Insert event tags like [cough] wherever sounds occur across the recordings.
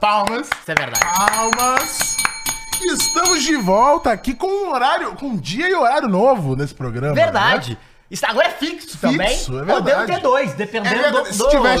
Palmas. Isso é verdade. Palmas. Estamos de volta aqui com um horário, com um dia e horário novo nesse programa. Verdade. né? Isso agora é fixo, Fixo, também. é Podemos verdade. ter dois, É dependendo verdade. do, Se do, tiver do-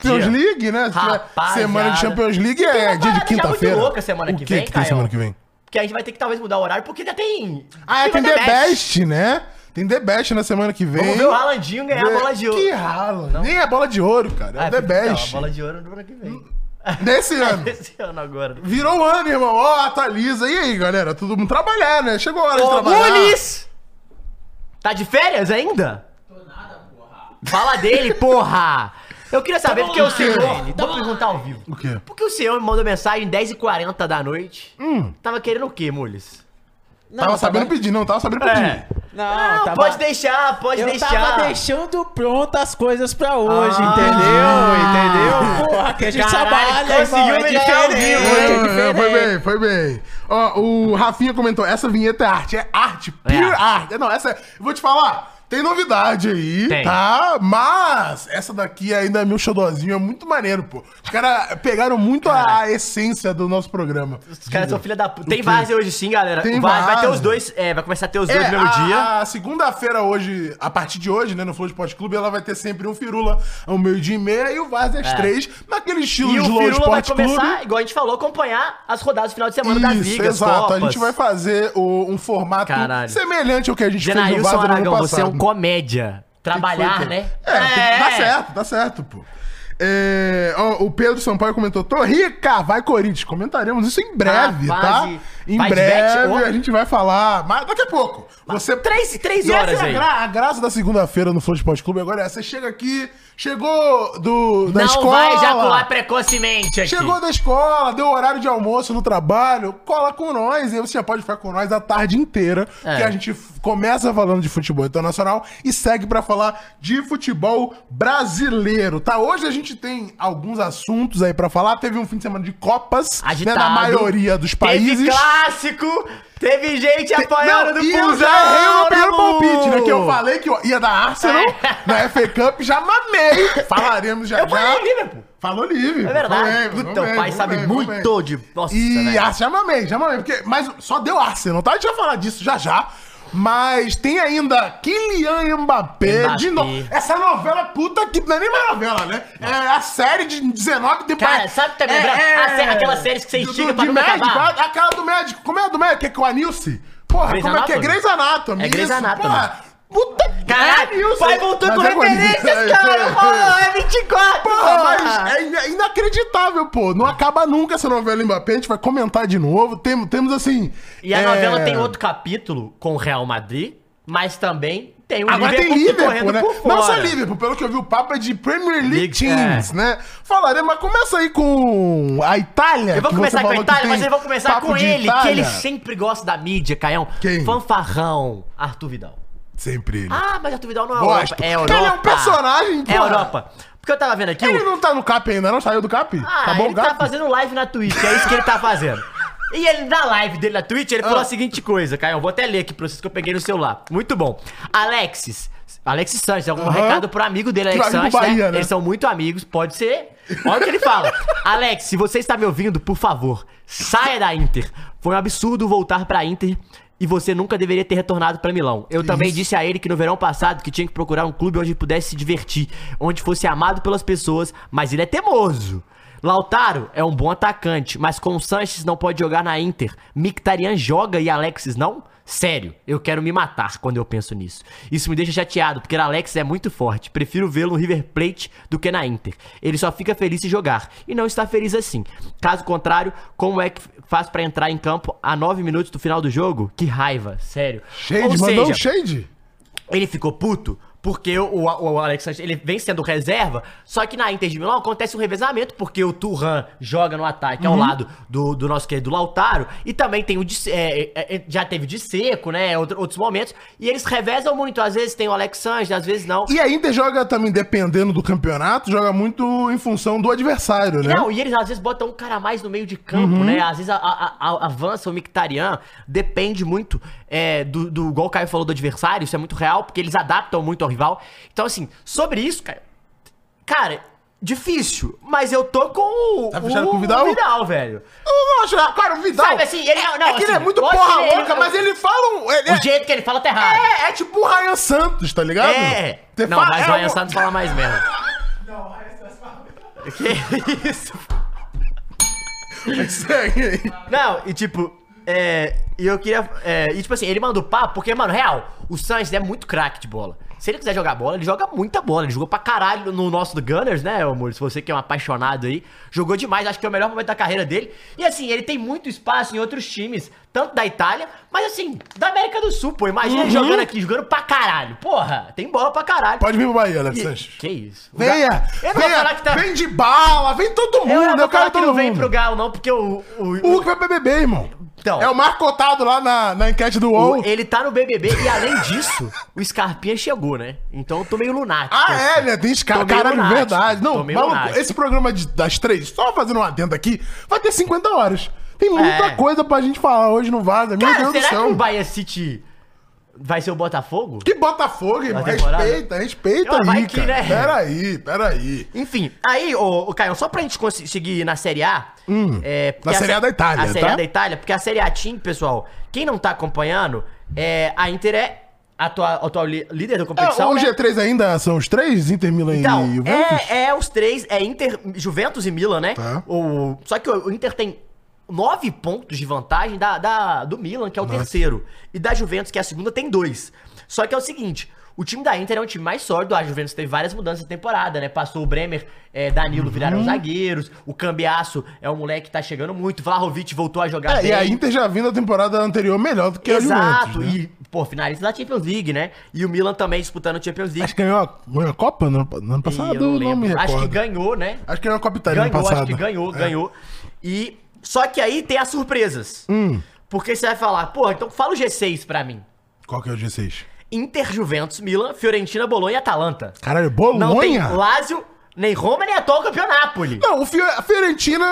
Champions Dia. League, né? Semana de Champions League é dia de quinta-feira. muito louca semana o que que vem, que tem Caio? semana que vem? Porque a gente vai ter que talvez mudar o horário, porque ainda tem. Ah, é, tem The Best, né? Tem The Best na semana que vem. Vamos ver o Haalandinho ganhar a bola de ouro. Que rala. Nem é bola de ouro, cara. É Ah, o The fica- não, Best. a bola de ouro no ano que vem. Nesse [laughs] ano. Esse ano agora. Virou o ano, irmão. Ó, atualiza. E aí, galera? Todo mundo trabalhar, né? Chegou a hora de Ô, trabalhar. Muniz! Tá de férias ainda? Tô nada, porra. Fala dele, porra! Eu queria saber porque o senhor. Vou perguntar ao vivo. O quê? Porque o senhor me mandou mensagem 10h40 da noite. Hum. Tava querendo o quê, Mules? tava sabendo pedir, não. Tava sabendo pedir. É. Não, Não, tava- pode deixar, pode Eu deixar. tava deixando prontas as coisas pra hoje, Ah. entendeu? Entendeu? Porra, que a gente Caralho, trabalha, conseguiu é diferente, vivo, é? É, diferente. foi bem, foi bem. Ó, o Rafinha comentou, essa vinheta é arte, é arte, pure É. arte. Não, essa, é- eu vou te falar, tem novidade aí, Tem. tá? Mas essa daqui ainda é meu xodózinho, é muito maneiro, pô. Os caras pegaram muito a, a essência do nosso programa. Os caras são filha da puta. Tem várzea hoje sim, galera. Tem Várzea vai ter várzea. os dois. É, vai começar a ter os dois É, no mesmo a, dia. a segunda-feira hoje, a partir de hoje, né, no Flow Esporte Clube, ela vai ter sempre um Firula ao meio-dia e meia e o Vaz às três, naquele estilo É. E de Flow Firula vai Esporte começar, Clube. igual a gente falou, acompanhar as rodadas do final de semana das Isso, ligas, exato. Copas. A gente vai fazer o- um formato Caralho. semelhante ao que a gente fez no Genailson Vaza no ano Aragão, você é um passado. Comédia. Trabalhar, Foi, né? É, tem- dá certo, dá certo, pô. É, ó, o Pedro Sampaio comentou: Tô rica, vai Corinthians. Comentaremos isso em breve, Ah, tá? Em de breve bet, a gente vai falar, mas daqui a pouco. Você Três, três horas é a, aí. gra- a graça da segunda-feira no Flow Clube agora é: você chega aqui, chegou do, da Não escola. vai ejacular precocemente aqui. Chegou da escola, deu horário de almoço no trabalho, cola com nós. E você já pode ficar com nós a tarde inteira. É. Que a gente começa falando de futebol internacional e segue pra falar de futebol brasileiro, tá? Hoje a gente tem alguns assuntos aí pra falar. Teve um fim de semana de Copas, né, Agitado. na maioria dos países. Teve clássico, teve gente apanhando Não, do e eu Pulsão, já errei o primeiro palpite, né? Que eu falei que eu ia dar Arsenal É. na FA Cup, já mamei. Falaremos já Eu falei Liverpool. Falou livre. É verdade. Falei, o pai sabe bem, muito bem. de... Nossa, E ah, já mamei, já mamei. Porque, mas só deu Arsenal, tá? A gente vai falar disso já já. Mas tem ainda Kylian Mbappé, Mbappé. de novo. Essa novela puta que não é nem mais novela, né? É a série de 19 de Cara, sabe o que tá me lembrando? A sé- aquelas séries que você do- pra nunca médico, acabar. a- Aquela do médico. Como é a do médico? Que é com a Nilce? Porra, Grey's como é que é? Anatomy. Grey's Anatomy. É Grey's Anatomy. Porra, puta Caralho, pai voltou com é com referências, cara. Pô, é 24, Porra, porra. mas é ina- inacreditável, pô. Não acaba nunca essa novela Mbappé. A gente vai comentar de novo. Tem, temos assim. E a é, novela tem outro capítulo com o Real Madrid, mas também tem o Agora tem Liverpool Liverpool, correndo né? Não só Liverpool, pelo que eu vi, o papo é de Premier League, League, Teams, né? Falaremos, mas começa aí com a Itália. Eu vou que começar com a que Itália, tem mas eu vou começar com ele, que Itália. ele sempre gosta da mídia, Caião. Quem? Fanfarrão, Arthur Vidal. Sempre ele. Ah, mas Arthur Vidal não é Gosto. Europa. É Europa. Ele é um personagem, É porra. Europa. Porque eu tava vendo aqui... Ele o- não tá no cap ainda, não? Saiu do cap? Ah, Acabou ele o cap? tá fazendo live na Twitch, é isso que ele tá fazendo. E ele, na live dele na Twitch, ele Ah. falou a seguinte coisa, Caio, eu vou até ler aqui pra vocês que eu peguei no celular. Muito bom. Alexis, Alexis Sanches, algum recado pro amigo dele, Que Alex vai vir Sanches, pro Bahia, né? né? Eles são muito amigos, pode ser. Olha o que ele fala. Alex, se você está me ouvindo, por favor, saia da Inter. Foi um absurdo voltar pra Inter e você nunca deveria ter retornado pra Milão. Eu também disse a ele que no verão passado que tinha que procurar um clube onde pudesse se divertir, onde fosse amado pelas pessoas, mas ele é teimoso. Lautaro é um bom atacante, mas com o Sanches não pode jogar na Inter. Mictarian joga e Alexis não? Sério, eu quero me matar quando eu penso nisso. Isso me deixa chateado, porque Alex é muito forte. Prefiro vê-lo no River Plate do que na Inter. Ele só fica feliz se jogar. E não está feliz assim. Caso contrário, como é que faz pra entrar em campo a 9 minutos do final do jogo? Que raiva, sério. Shade, Ou mandou um seja, shade. ele ficou puto Porque o, o, Alex Sanches, ele vem sendo reserva, só que na Inter de Milão acontece um revezamento, porque o Turhan joga no ataque ao lado do, do nosso querido Lautaro, e também tem o de, é, é, é, já teve de seco, né, outro- outros momentos, e eles revezam muito, às vezes tem o Alex Sanches, às vezes não. E a Inter joga também, dependendo do campeonato, joga muito em função do adversário, né? Não, e eles às vezes botam um cara mais no meio de campo, né? Às vezes a- a- a- avança o Mictarian. Depende muito é, do, do. Igual o Caio falou do adversário, isso é muito real, porque eles adaptam muito ao rival. Então, assim, sobre isso, cara. Cara, difícil. Mas eu tô com o. Tá fechado com o Vidal? Vidal, velho. Eu não acho, cara, o Vidal. Sabe assim, ele não- não, é que ele é assim, muito porra ele- louca, mas ele fala. um- Ele O é, jeito que ele fala tá errado. é, é tipo o Ryan Santos, tá ligado? É. Você Não, fala- mas é o Ryan um- Santos fala mais mesmo. Não, o Ryan Santos fala. Que isso? Segue aí. Não, e tipo, é. E eu queria. É, e tipo assim, ele manda o papo, porque, mano, real, o Sainz é muito craque de bola. Se ele quiser jogar bola, ele joga muita bola. Ele jogou pra caralho no nosso do Gunners, né, amor? Se você que é um apaixonado aí, jogou demais, acho que é o melhor momento da carreira dele. E assim, ele tem muito espaço em outros times, tanto da Itália, mas assim, da América do Sul, pô. Imagina ele jogando aqui, jogando pra caralho. Porra, tem bola pra caralho. Pode vir pro Bahia, Alex Sanches. Que isso? O Venha! Ga- Eu não vou falar venha que tá. Vem de bala, vem todo mundo. Eu eu quero falar que todo não vem mundo. pro Galo, não, porque o. o, O Hulk vai pro BBB, irmão. Então. É o mais cotado lá na, na enquete do UOL. O- ele tá no BBB e além disso, o Scarpinha chegou, né? Então eu tô meio lunático. Ah, assim. é, né? Tem meio Caralho, lunático, verdade. Não, maluco, lunático. esse programa de- das três, só fazendo um adendo aqui, vai ter 50 horas. Tem muita É. coisa pra gente falar hoje no Vaza. Meu Cara, Deus do será que céu. o Bahia City vai ser o Botafogo? Que Botafogo, irmão. Na? Respeita, respeita vai aí, que, cara. né? Peraí, peraí. Enfim, aí, ô, ô Caio, só pra gente conseguir ir na Série A. é, Hum. na a Série A da Itália, A Série tá? A da Itália, porque a Série A Team, pessoal, quem não tá acompanhando, é, a Inter é atual, atual líder da É, competição. o né? G3 ainda são os três? Inter, Milan Então, e Juventus? é, é os três, é Inter, Juventus e Milan, né? Tá. O, só que o Inter tem nove pontos de vantagem da, da- do Milan, que é o terceiro. E da Juventus, que é a segunda, tem dois. Só que é o seguinte, o time da Inter é um time mais sólido, a Juventus teve várias mudanças na temporada, né? Passou o Bremer, é, Danilo Uhum. viraram zagueiros, o Cambiaço é um moleque que tá chegando muito, Vlahovic voltou a jogar É, bem. e a Inter já vindo da temporada anterior melhor do que a Exato, Juventus, né? e, pô, finalista da Champions League, né? E o Milan também disputando a Champions League. Acho que ganhou a, ganhou a Copa no, ano- no ano E passado, eu não não, me recordo. Acho que ganhou, né? Acho que ganhou a Copa Itália no Ganhou, passado. acho que ganhou, É. ganhou. E só que aí tem as surpresas. Hum. Porque você vai falar, pô, então fala o G6 pra mim. Qual que é o G6? Inter, Juventus, Milan, Fiorentina, Bolonha e Atalanta. Caralho, Não tem Bolonha? Lazio, nem Roma, nem atual campeão Napoli. Não, o Fio- a Fiorentina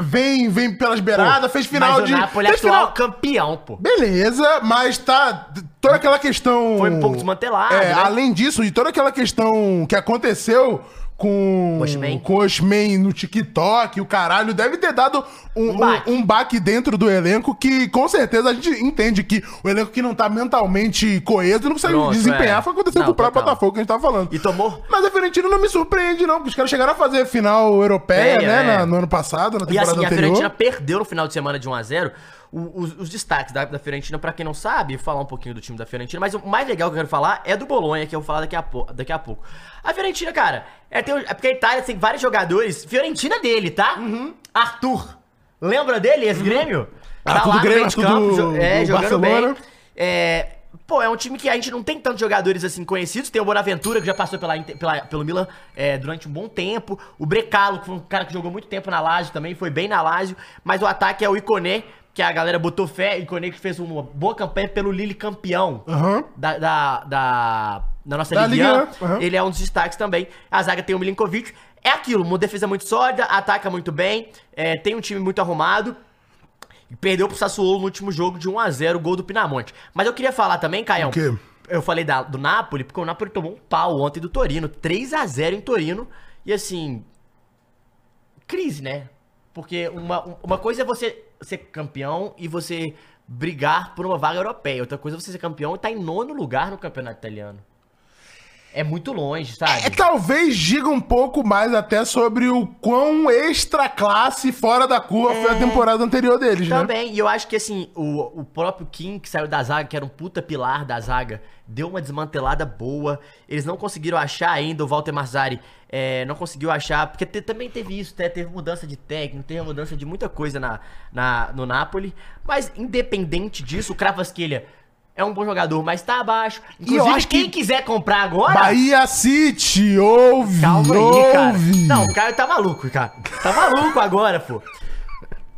vem, vem pelas beiradas, fez final Mas de... o Napoli é fez atual final- campeão, pô. Beleza, mas tá. Toda aquela questão. Foi um pouco desmantelado, É, né? além disso, de toda aquela questão que aconteceu com. Osimhen. Com o Osman no TikTok, o caralho, deve ter dado um, Um baque. um, baque dentro do elenco que com certeza a gente entende que o elenco que não tá mentalmente coeso não consegue Pronto, desempenhar. é. Foi acontecendo Não, com o próprio total. Botafogo que a gente tava falando. E tomou. Mas a Fiorentina não me surpreende, não, porque os caras chegaram a fazer final europeia, É, né, é. na- no ano passado, na E temporada assim, a anterior. Fiorentina perdeu no final de semana de 1x0. O- Os, os destaques da, da Fiorentina, pra quem não sabe, falar um pouquinho do time da Fiorentina, mas o mais legal que eu quero falar é do Bolonha, que eu vou falar daqui a, daqui a pouco. A Fiorentina, cara, é, tem, é porque a Itália tem vários jogadores. Fiorentina dele, tá? Uhum. Arthur. Lembra dele, esse Grêmio? Arthur do no Grêmio, Arthur campo, do- jo- é, do jogando Barcelona. bem. É, pô, é um time que a gente não tem tantos jogadores assim conhecidos. Tem o Bonaventura, que já passou pela, pela- pelo Milan é, durante um bom tempo. O Brecalo, que foi um cara que jogou muito tempo na Lazio também, foi bem na Lazio. Mas o ataque é o Iconé, que a galera botou fé. Iconé que fez uma boa campanha pelo Lille campeão Aham. da, da, da, da nossa Da Liga 1. Ligue 1, aham. Ele é um dos destaques também. A zaga tem o Milinkovic. É aquilo, uma defesa muito sólida, ataca muito bem, é, tem um time muito arrumado. E perdeu pro Sassuolo no último jogo de 1x0, gol do Pinamonte. Mas eu queria falar também, Caião. O quê? Eu falei da- do Napoli, porque o Napoli tomou um pau ontem do Torino. 3x0 em Torino. E assim. Crise, né? Porque uma, uma coisa é você ser campeão e você brigar por uma vaga europeia. Outra coisa é você ser campeão e estar em nono lugar no campeonato italiano. É muito longe, sabe? É, talvez diga um pouco mais até sobre o quão extra classe fora da curva foi a temporada anterior deles, né? Também, e eu acho que assim, o, o próprio Kim, que saiu da zaga, que era um puta pilar da zaga, deu uma desmantelada boa. Eles não conseguiram achar ainda, o Walter Mazzari é, não conseguiu achar, porque te- também teve isso, né? teve mudança de técnico, teve mudança de muita coisa na, na, no Napoli. Mas independente disso, o Kravasquilha é um bom jogador, mas tá abaixo. Inclusive, eu acho quem que- quiser comprar agora. Bahia City, ouve, Calma aí, cara. ouve. Não, o cara tá maluco, cara. Tá maluco agora, pô.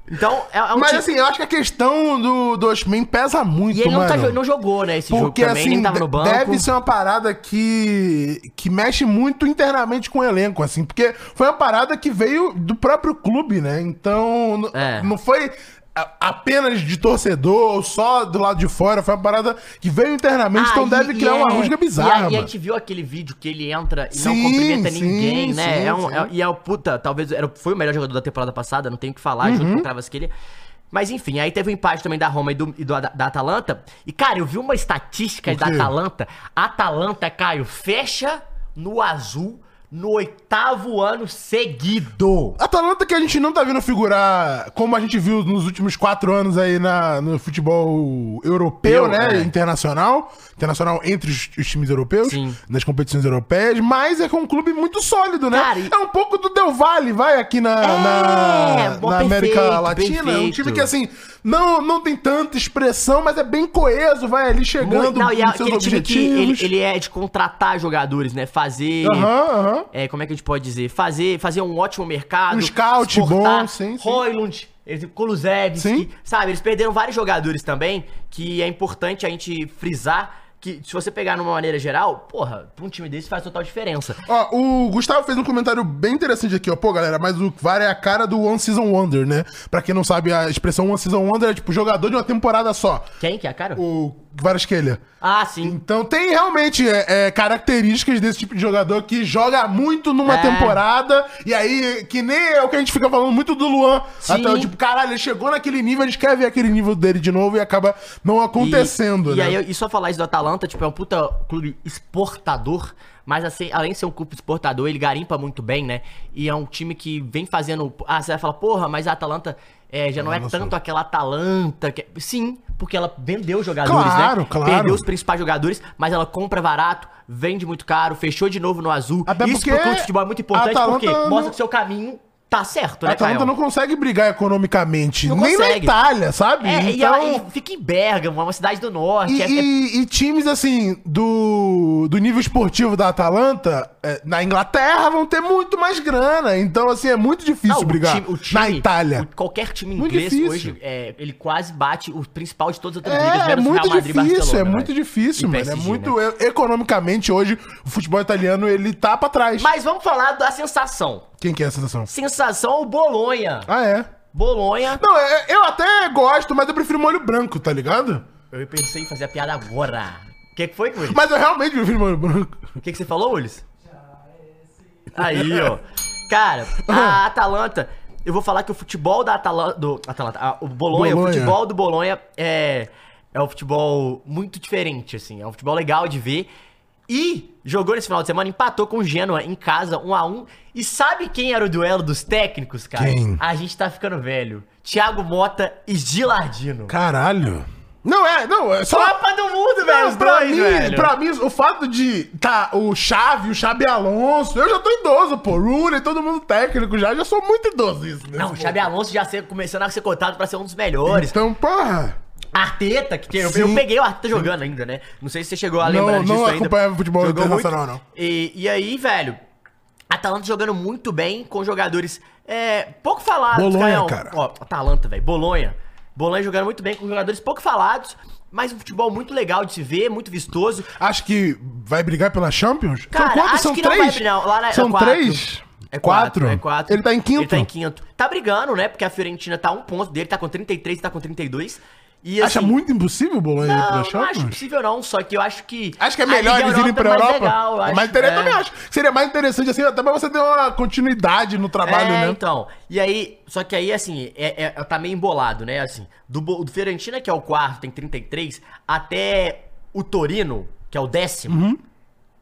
Então, é, é um Mas time- assim, eu acho que a questão do, do Osman pesa muito, E ele não, tá não jogou, né, esse Porque jogo também, assim, nem tava no banco. deve ser uma parada que, que mexe muito internamente com o elenco, assim, porque foi uma parada que veio do próprio clube, né? Então, É. não foi apenas de torcedor só do lado de fora, foi uma parada que veio internamente, então Ah, deve e- criar e uma é- rusga E a, bizarra, e a mano. gente viu aquele vídeo que ele entra e não Sim, cumprimenta sim, ninguém, né? sim, é um, é- e é o puta, talvez era, foi o melhor jogador da temporada passada, não tenho o que falar, Uhum. junto com o Travasquilha. Mas enfim, aí teve o empate também da Roma e, do, e do- da, da Atalanta. E, cara, eu vi uma estatística da? Atalanta. A Atalanta, Caio, fecha no azul no oitavo ano seguido. Atalanta que a gente não tá vendo figurar como a gente viu nos últimos quatro anos aí na, no futebol europeu, Eu, né? é. Internacional. Internacional entre os, os times europeus, Sim. nas competições europeias, mas é com um clube muito sólido, né? Cara, É um pouco do Del Valle, vai, aqui na, É, na, bom, na América perfeito, Latina. É um perfeito. time que, assim, não, não tem tanta expressão, mas é bem coeso, vai ali chegando não, e é aquele time que ele, ele é de contratar jogadores, né? Fazer. Aham. É, como é que a gente pode dizer? Fazer, fazer um ótimo mercado. Um scout exportar. bom, sim, sim. Roylund, eles- Kulusevski, sabe? Eles perderam vários jogadores também, que é importante a gente frisar que se você pegar numa maneira geral, porra, pra um time desse faz total diferença. Ó, o Gustavo fez um comentário bem interessante aqui, ó. Pô, galera, mas o VAR é a cara do One Season Wonder, né? Pra quem não sabe, a expressão One Season Wonder é tipo jogador de uma temporada só. Quem que é a cara? O Varasquelha. Ah, sim. Então tem realmente é, é, características desse tipo de jogador que joga muito numa É. temporada, e aí, que nem é o que a gente fica falando muito do Luan. Sim. Até, tipo, caralho, ele chegou naquele nível, a gente quer ver aquele nível dele de novo e acaba não acontecendo, e, né? E aí, e só falar isso do Atalanta, tipo, é um puta clube exportador, mas assim, além de ser um clube exportador, ele garimpa muito bem, né? E é um time que vem fazendo. Ah, você vai falar, porra, mas a Atalanta é, já não é não tanto sou. aquela Atalanta. Que... Sim, porque ela vendeu jogadores, Claro, né? claro. Perdeu os principais jogadores, mas ela compra barato, vende muito caro, fechou de novo no azul. Até isso porque pro clube de futebol é muito importante, Atalanta porque não- mostra que o seu caminho tá certo, né, A Atalanta Caio? não consegue brigar economicamente, Não nem na consegue. Itália, sabe? É, e então... ela- e fica em Bergamo, é uma cidade do norte. E, é- é e- e times, assim, do, do nível esportivo da Atalanta, é, na Inglaterra, vão ter muito mais grana. Então, assim, é muito difícil Não, o brigar time- o time- na Itália. o- qualquer time Muito inglês difícil. hoje, é, ele quase bate o principal de todas as outras ligas, É, é menos o muito Real Madrid e difícil, Barcelona, é muito velho. difícil, E mano. É PSG, muito. né? e- Economicamente, hoje, o futebol italiano, ele tá pra trás. Mas vamos falar da sensação. Quem que é a sensação? Sensação Bolonha. Ah, é? Bolonha. Não, é- eu até gosto, mas eu prefiro molho branco, tá ligado? Eu pensei em fazer a piada agora. O que, que foi, Ulis? Mas eu realmente prefiro molho branco. O que, que você falou, Ulis? Aí, ó. Cara, a [laughs] Atalanta. Eu vou falar que o futebol da Atalanta. Do, Atalanta ah, o Bolonha, Bolonha. o futebol do Bolonha é. É um futebol muito diferente, assim. É um futebol legal de ver. E jogou nesse final de semana, empatou com o Genoa em casa, 1 a 1 E sabe quem era o duelo dos técnicos, cara? Quem? A gente tá ficando velho. Thiago Mota e Gilardino. Caralho. Não, é, não, é só. Copa do Mundo, velho, Não, os pra dois, mim, velho. pra mim, o fato de tá o Chave, o Xabi Alonso, eu já tô idoso, pô. Rooney, todo mundo técnico já, já sou muito idoso isso. né? Não, o Xabi Alonso já ser, começando a ser cotado pra ser um dos melhores. Então, porra. Arteta, que eu, eu peguei o Arteta jogando ainda, né? Não sei se você chegou a Não, lembrar não disso ainda. acompanhava futebol Jogou internacional, muito. não. E, e aí, velho, Atalanta jogando muito bem, com jogadores é, pouco falados, Bolonha, Caião. cara. Ó, Atalanta, velho, Bolonha. Bolonha jogando muito bem, com jogadores pouco falados, mas um futebol muito legal de se ver, muito vistoso. Acho que vai brigar pela Champions? Cara, São quantos? acho São que não três? vai na- é São quatro. três? É quatro, é quatro. Ele tá em quinto? Ele tá em quinto. Tá brigando, né? Porque a Fiorentina tá um ponto dele, tá com 33 e tá com 32. E, Acha assim, muito impossível o Bolonha ir Não, pra não Champions? acho possível não, só que eu acho que... Acho que é melhor eles irem pra é mais Europa. legal, É acho. interessante, é. também acho. Seria mais interessante assim, até pra você ter uma continuidade no trabalho, É, né? então. E aí, só que aí, assim, é, é- tá meio embolado, né? Assim, do, do Fiorentina, que é o quarto, tem 33, até o Torino, que é o décimo, Uhum.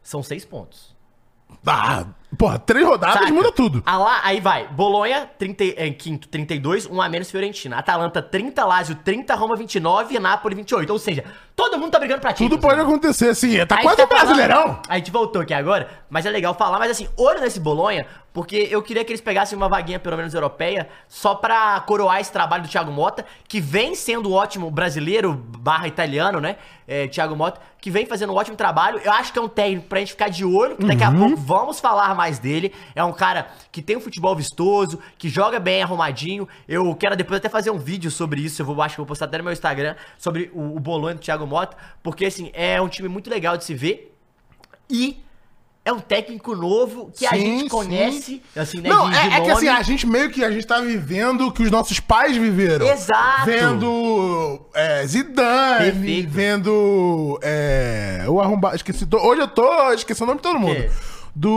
são seis pontos. Ah, Porra, três rodadas Saca? muda tudo. Ah, lá, aí vai. Bolonha, 30, em quinto, 32, um a menos Fiorentina. Atalanta, 30, Lazio, 30, Roma, 29 e Napoli, 28. Ou seja, todo mundo tá brigando pra Tudo título. pode acontecer, assim. Tá Aí quase tá brasileirão. falando- A gente voltou aqui agora, mas é legal falar. Mas assim, olho nesse Bolonha, porque eu queria que eles pegassem uma vaguinha, pelo menos europeia, só pra coroar esse trabalho do Thiago Mota, que vem sendo ótimo brasileiro barra italiano, né? É, Thiago Mota, que vem fazendo um ótimo trabalho. Eu acho que é um técnico pra gente ficar de olho, que daqui a pouco vamos falar mais dele. É um cara que tem um futebol vistoso, que joga bem arrumadinho. Eu quero depois até fazer um vídeo sobre isso. Eu vou, acho que vou postar até no meu Instagram sobre o, o Bolonha do Thiago Mota, porque assim, é um time muito legal de se ver. E é um técnico novo que a Sim, gente sim. conhece, assim, né? Não, de- é, de é que assim, a gente meio que a gente tá vivendo o que os nossos pais viveram. Exato. Vendo é, Zidane, Perfeito. vendo é, o arrombado. Esqueci. Hoje eu tô esquecendo o nome de todo mundo. quê? Do.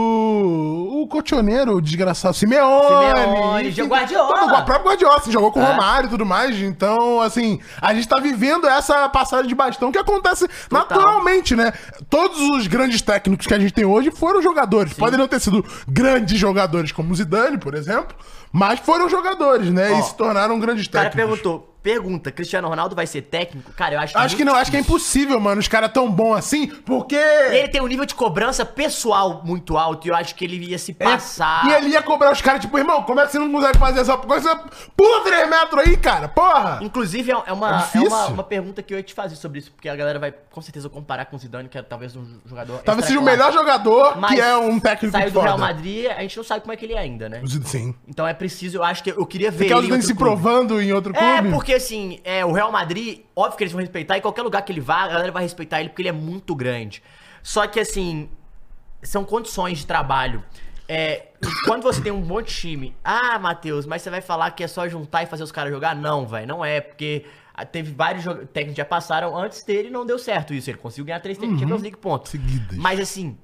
O cotioneiro, o desgraçado. Simeone. Simeone, enfim, Guardiola. O próprio Guardiola, assim, jogou com o É. Romário e tudo mais. Então, assim, a gente tá vivendo essa passagem de bastão que acontece naturalmente, né? Todos os grandes técnicos que a gente tem hoje foram jogadores. Podem não ter sido grandes jogadores como o Zidane, por exemplo, mas foram jogadores, né? Ó, e se tornaram grandes O cara técnicos. perguntou, pergunta, Cristiano Ronaldo vai ser técnico? Cara, eu acho Acho que não, acho que é difícil. impossível, mano. Os caras tão bons assim, porque. Ele tem um nível de cobrança pessoal muito alto e eu acho que ele ia se passar. É, E ele ia cobrar os caras, tipo, irmão, como é que você não consegue fazer essa coisa? Pula 3 metros aí, cara, porra! Inclusive, é é uma, É é difícil. uma, uma pergunta que eu ia te fazer sobre isso, porque a galera vai com certeza comparar com o Zidane, que é talvez um jogador. Talvez seja o melhor jogador, Mas que é um técnico Saiu do foda. Real Madrid, a gente não sabe como é que ele é ainda, né? Sim. Então é preciso, eu acho que eu queria ver Quer o ele em Zidane outro se clube. provando em outro É, clube? porque assim, é, o Real Madrid, óbvio que eles vão respeitar, em qualquer lugar que ele vá, a galera vai respeitar ele porque ele é muito grande. Só que assim, são condições de trabalho. É, quando você tem um bom time, ah, Matheus, mas você vai falar que é só juntar e fazer os caras jogar? Não, velho, não é, porque ah, teve vários técnicos que já passaram antes dele e não deu certo isso. Ele conseguiu ganhar três Champions League, ponto. Seguidas. Mas assim,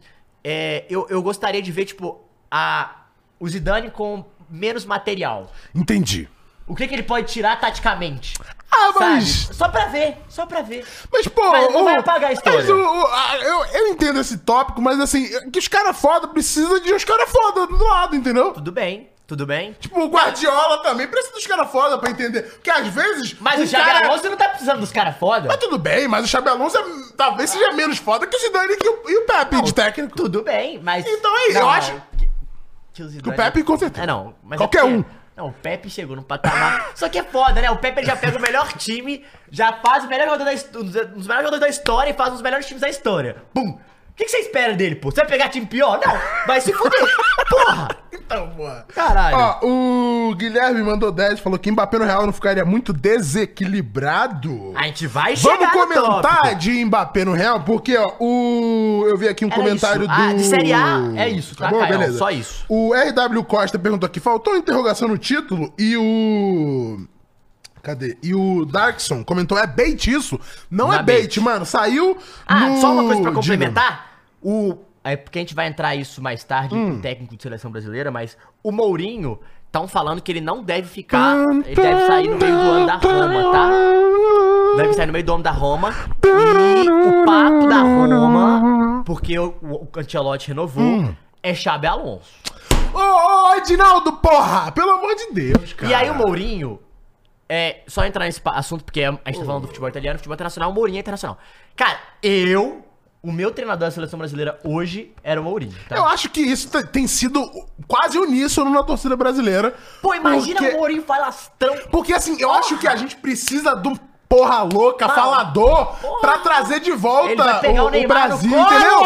é, eu, eu gostaria de ver, tipo, a, o Zidane com menos material. Entendi. O que, que ele pode tirar taticamente? Ah, Sabe? mas. Só pra ver, só pra ver. Mas, pô. Mas não o- vai apagar a história. mas o- o- a- eu, eu entendo esse tópico, mas assim, que os caras foda precisa de os caras foda do lado, entendeu? Tudo bem, tudo bem. Tipo, o Guardiola também precisa dos caras foda pra entender. Porque às vezes. Mas um o Xabi cara- Alonso não tá precisando dos caras foda. Mas tudo bem, mas o Xabi Alonso é- talvez seja menos foda que o Zidane e o, e o Pepe de técnico. Tudo bem, mas... Então é isso, eu acho- Que, o, Pepe, com certeza. É, não. Mas Qualquer é porque- um. Não, o Pepe chegou no patamar. Só que é foda, né? O Pepe ele já pega o melhor time, já faz o melhor jogador da, um dos melhores jogadores da história e faz um dos melhores times da história. Pum! O que, que você espera dele, pô? Você vai pegar time pior? Não! Vai se fuder! [laughs] Porra! Então, porra. Caralho! Ó, o Guilherme mandou 10, falou que Mbappé no Real não ficaria muito desequilibrado. A gente vai chegar Vamos comentar tópico. de Mbappé no Real, porque, ó, o... eu vi aqui um Era comentário isso. do... Ah, de Série A é isso, tá, bom? Caio? Beleza. Só isso. O RW Costa perguntou aqui, faltou interrogação no título e o... Cadê? E o Darkson comentou, é bait isso? Não, Não é é bait, bait. mano. Saiu Ah, no... só uma coisa pra complementar. O. É porque a gente vai entrar isso mais tarde Hum. com o técnico de seleção brasileira, mas o Mourinho estão falando que ele não deve ficar. Ele deve sair no meio do ano da Roma, tá? Deve sair no meio do ano da Roma. E o papo da Roma, porque o, o Ancelotti renovou, Hum. é Xabi Alonso. Ô, ô, Edinaldo, porra! Pelo amor de Deus, cara. E aí o Mourinho, é, só entrar nesse assunto, porque a gente tá falando do futebol italiano, futebol internacional, o Mourinho é internacional. Cara, eu, o meu treinador da seleção brasileira hoje era o Mourinho, tá? Eu acho que isso te- tem sido quase uníssono na torcida brasileira. Pô, imagina porque, o Mourinho falastrão. Porque assim, eu acho que a gente precisa de um porra louca, Não. falador, Porra. pra trazer de volta o, Neymar Brasil, entendeu?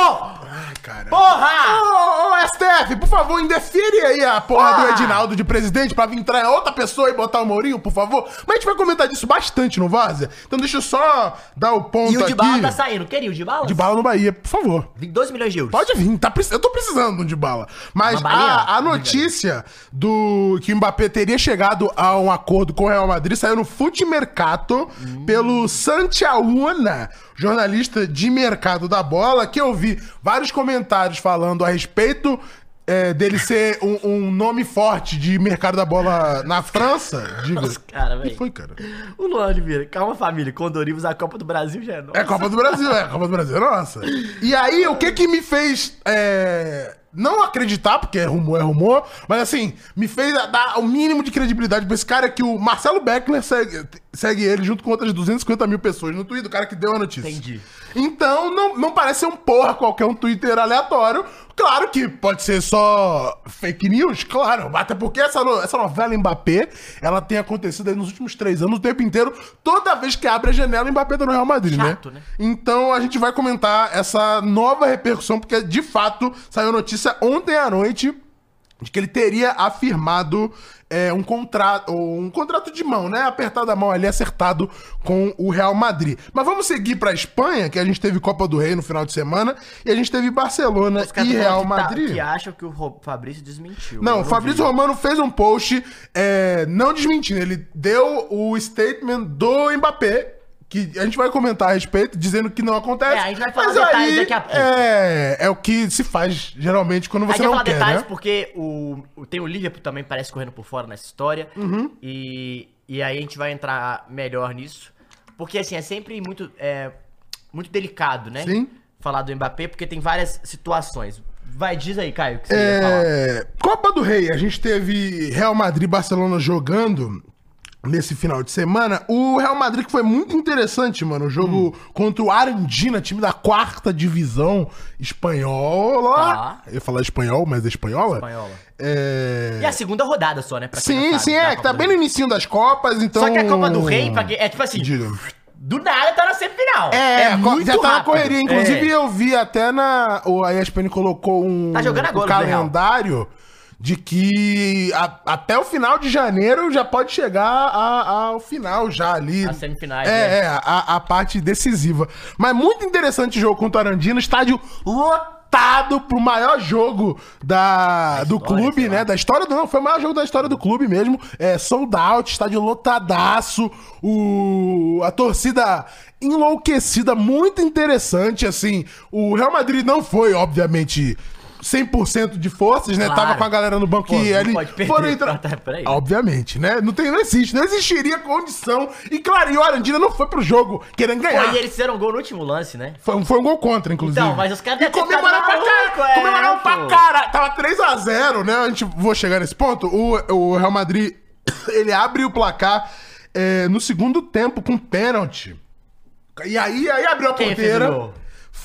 Cara. Porra! Ô, ô, STF, por favor, indefere aí a porra do Edinaldo de presidente pra vir entrar outra pessoa e botar o Mourinho, por favor. Mas a gente vai comentar disso bastante no Várzea. Então deixa eu só dar o ponto E o de aqui. bala tá saindo. Queria o de bala? De bala no Bahia, por favor. 22 milhões de euros. Pode vir, tá, eu tô precisando de bala. Mas Uma balinha? a, a notícia do que o Mbappé teria chegado a um acordo com o Real Madrid saiu no Fute Mercato pelo Santiauna, jornalista de mercado da bola, que eu vi vários comentários falando a respeito é, dele ser um, um nome forte de mercado da bola na França. Diga. Nossa, cara, velho. foi, cara? O Luan Oliveira, calma família, Condorivos, a Copa do Brasil já é nossa. É a Copa do Brasil, é a Copa do Brasil, é nossa. E aí, o que que me fez é, não acreditar, porque é rumor, é rumor, mas assim, me fez dar o mínimo de credibilidade pra esse cara que o Marcelo Beckler segue, segue ele junto com outras 250 mil pessoas no Twitter, o cara que deu a notícia. Entendi. Então, não, não parece ser um porra qualquer um Twitter aleatório. Claro que pode ser só fake news, claro. Até porque essa, no- essa novela Mbappé, ela tem acontecido aí nos últimos três anos, o tempo inteiro. Toda vez que abre a janela, Mbappé tá no Real Madrid, Chato, né? né? Então a gente vai comentar essa nova repercussão, porque de fato saiu notícia ontem à noite de que ele teria afirmado é, um contrato, um contrato de mão, né? Apertado a mão ali, acertado com o Real Madrid. Mas vamos seguir pra Espanha, que a gente teve Copa do Rei no final de semana, e a gente teve Barcelona e Real que tá- Madrid. que acham que o Fabrício desmentiu. Não, o Fabrício vi. Romano fez um post é, não desmentindo, ele deu o statement do Mbappé, que a gente vai comentar a respeito, dizendo que não acontece. É, a gente vai falar mas detalhes aí daqui a pouco. É, é o que se faz geralmente quando você não falar quer, detalhes né? porque o, tem o Liverpool também parece correndo por fora nessa história. Uhum. E, e aí a gente vai entrar melhor nisso. Porque assim, é sempre muito, é, muito delicado, né? Sim. Falar do Mbappé, porque tem várias situações. Vai, diz aí, Caio, o que você ia falar. É, Copa do Rei, a gente teve Real Madrid e Barcelona jogando nesse final de semana. O Real Madrid que foi muito interessante, mano. O jogo Hum. contra o Arandina, time da quarta divisão espanhola. Tá. Eu ia falar espanhol, mas é espanhola? Espanhola. É... E a segunda rodada só, né? Sim, sim, é, que tá bem no início das Copas, então... Só que a Copa do Rei, é tipo assim, Diga. do nada tá na semifinal. É, muito já tá na rápido. correria. Inclusive, É. eu vi até na. O, a ESPN colocou um, Tá jogando agora um o Real. De que a- até o final de janeiro já pode chegar a- ao final já ali. As semifinais, É, né? é, a, a parte decisiva. Mas muito interessante o jogo contra o Arandina. Estádio lotado pro maior jogo da, do história, clube, né? Da história do. Não, foi o maior jogo da história do clube mesmo. É, sold out, estádio lotadaço. O, a torcida enlouquecida, muito interessante, assim. O Real Madrid não foi, obviamente. 100% de forças, né? Claro. Tava com a galera no banco Pô, pode perder, foram entrar. tá. Obviamente, né? Não, tem, não existe, não existiria condição. E claro, e o Arandina não foi pro jogo querendo Pô, ganhar. e eles fizeram gol no último lance, né? Foi, um- foi um gol contra, inclusive. Então, mas os caras E devem comemoraram pra maluco, é, Comemoraram pra pô. caralho. Tava 3x0, né? A gente vou chegar nesse ponto. O, o Real Madrid, [coughs] ele abre o placar é, no segundo tempo com pênalti. E aí, aí abriu a Quem ponteira.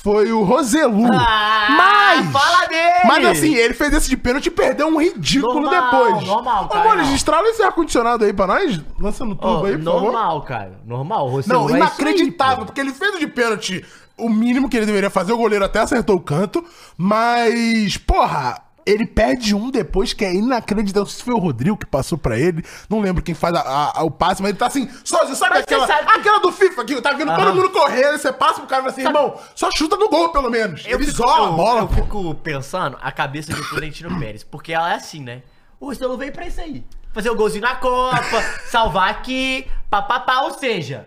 Foi o Roselu. Ah, mas. fala dele! Mas assim, ele fez esse de pênalti e perdeu um ridículo Normal, depois. normal, Ô, cara. Maurício, destrava esse ar-condicionado aí pra nós. Lança no tubo Ó, aí, por favor. normal, cara. Normal. Você Não, é aí, inacreditável, pô. porque ele fez o de pênalti o mínimo que ele deveria fazer, o goleiro até acertou o canto, mas, porra, ele perde um depois que é inacreditável. Se foi o Rodrigo que passou pra ele, não lembro quem faz a- a- a- o passe, mas ele tá assim, sozinho, sabe Mas aquela, sabe que- aquela do FIFA que tá vendo todo mundo correndo, você passa pro cara e fala assim, irmão, só chuta no gol pelo menos. Eu ele fico, isola a eu- bola, eu pô. fico pensando a cabeça de Florentino [coughs] Pérez, porque ela é assim, né? O Rostelo veio pra isso aí. Fazer o golzinho na Copa, [laughs] salvar aqui, papapá, ou seja,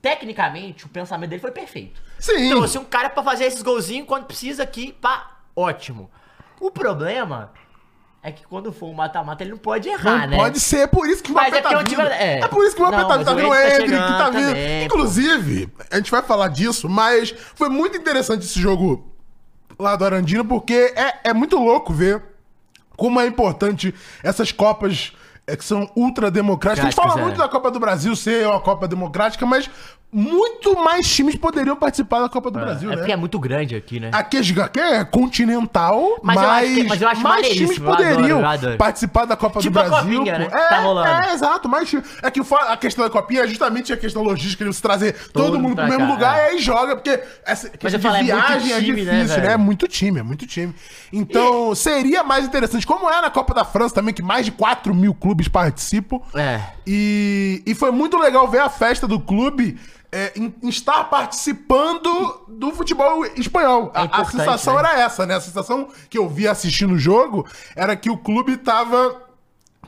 tecnicamente o pensamento dele foi perfeito. Sim. Trouxe um cara pra fazer esses golzinhos quando precisa aqui, pá, ótimo. O problema é que quando for um mata-mata ele não pode errar, Não né? pode ser, é por isso que o Mbappé é tá vindo. é. É por isso que o Mbappé tá vindo. Tá o vindo o Hendrick tá Hendrick, tá vindo. também, pô. Inclusive, a gente vai falar disso, mas foi muito interessante esse jogo lá do Arandina, porque é, é muito louco ver como é importante essas Copas é, que são ultra democráticas. A gente fala muito é. da Copa do Brasil ser uma Copa democrática, mas muito mais times poderiam participar da Copa do Brasil, é né? porque é muito grande aqui, né? Aqui é aqui é continental, Mas mas, eu acho que- mas eu acho mais times maneiríssimo, eu poderiam adoro, eu adoro. participar da Copa Tipo do Brasil. Copinha, né, que É, tá rolando. é, exato, mas time- é que a questão da Copinha é justamente a questão logística de você trazer todo, Todo mundo pro mesmo cá, lugar é. e aí joga, porque essa eu de é viagem é, time, né, difícil, né? velho? É muito time, é muito time. Então, seria mais interessante, como é na Copa da França também, que mais de 4 mil clubes participam. É. E, e foi muito legal ver a festa do clube é, em, em estar participando do futebol espanhol. A- a, importante, sensação né? era essa, né? A sensação que eu vi assistindo o jogo era que o clube tava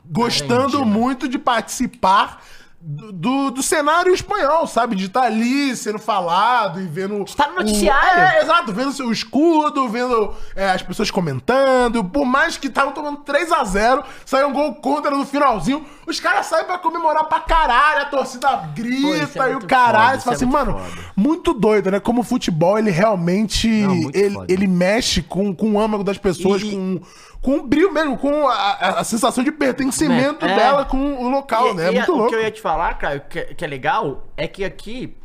gostando Argentina. muito de participar do, do, do cenário espanhol, sabe? De estar ali sendo falado e vendo. Está no o- noticiário. É, exato, vendo o escudo, vendo é, as pessoas comentando. Por mais que estavam tomando 3x0, saiu um gol contra no finalzinho. Os caras saem pra comemorar pra caralho, a torcida grita é e o caralho. foda, Você fala assim, é muito mano, foda. muito doido, né? Como o futebol, ele realmente. Não, ele, foda. ele mexe com, com o âmago das pessoas, E- com, com o brilho mesmo, com a, a- a sensação de pertencimento Né? É. dela com o local, E- né? É muito o louco. que eu ia te falar, cara, que, que é legal, é que aqui,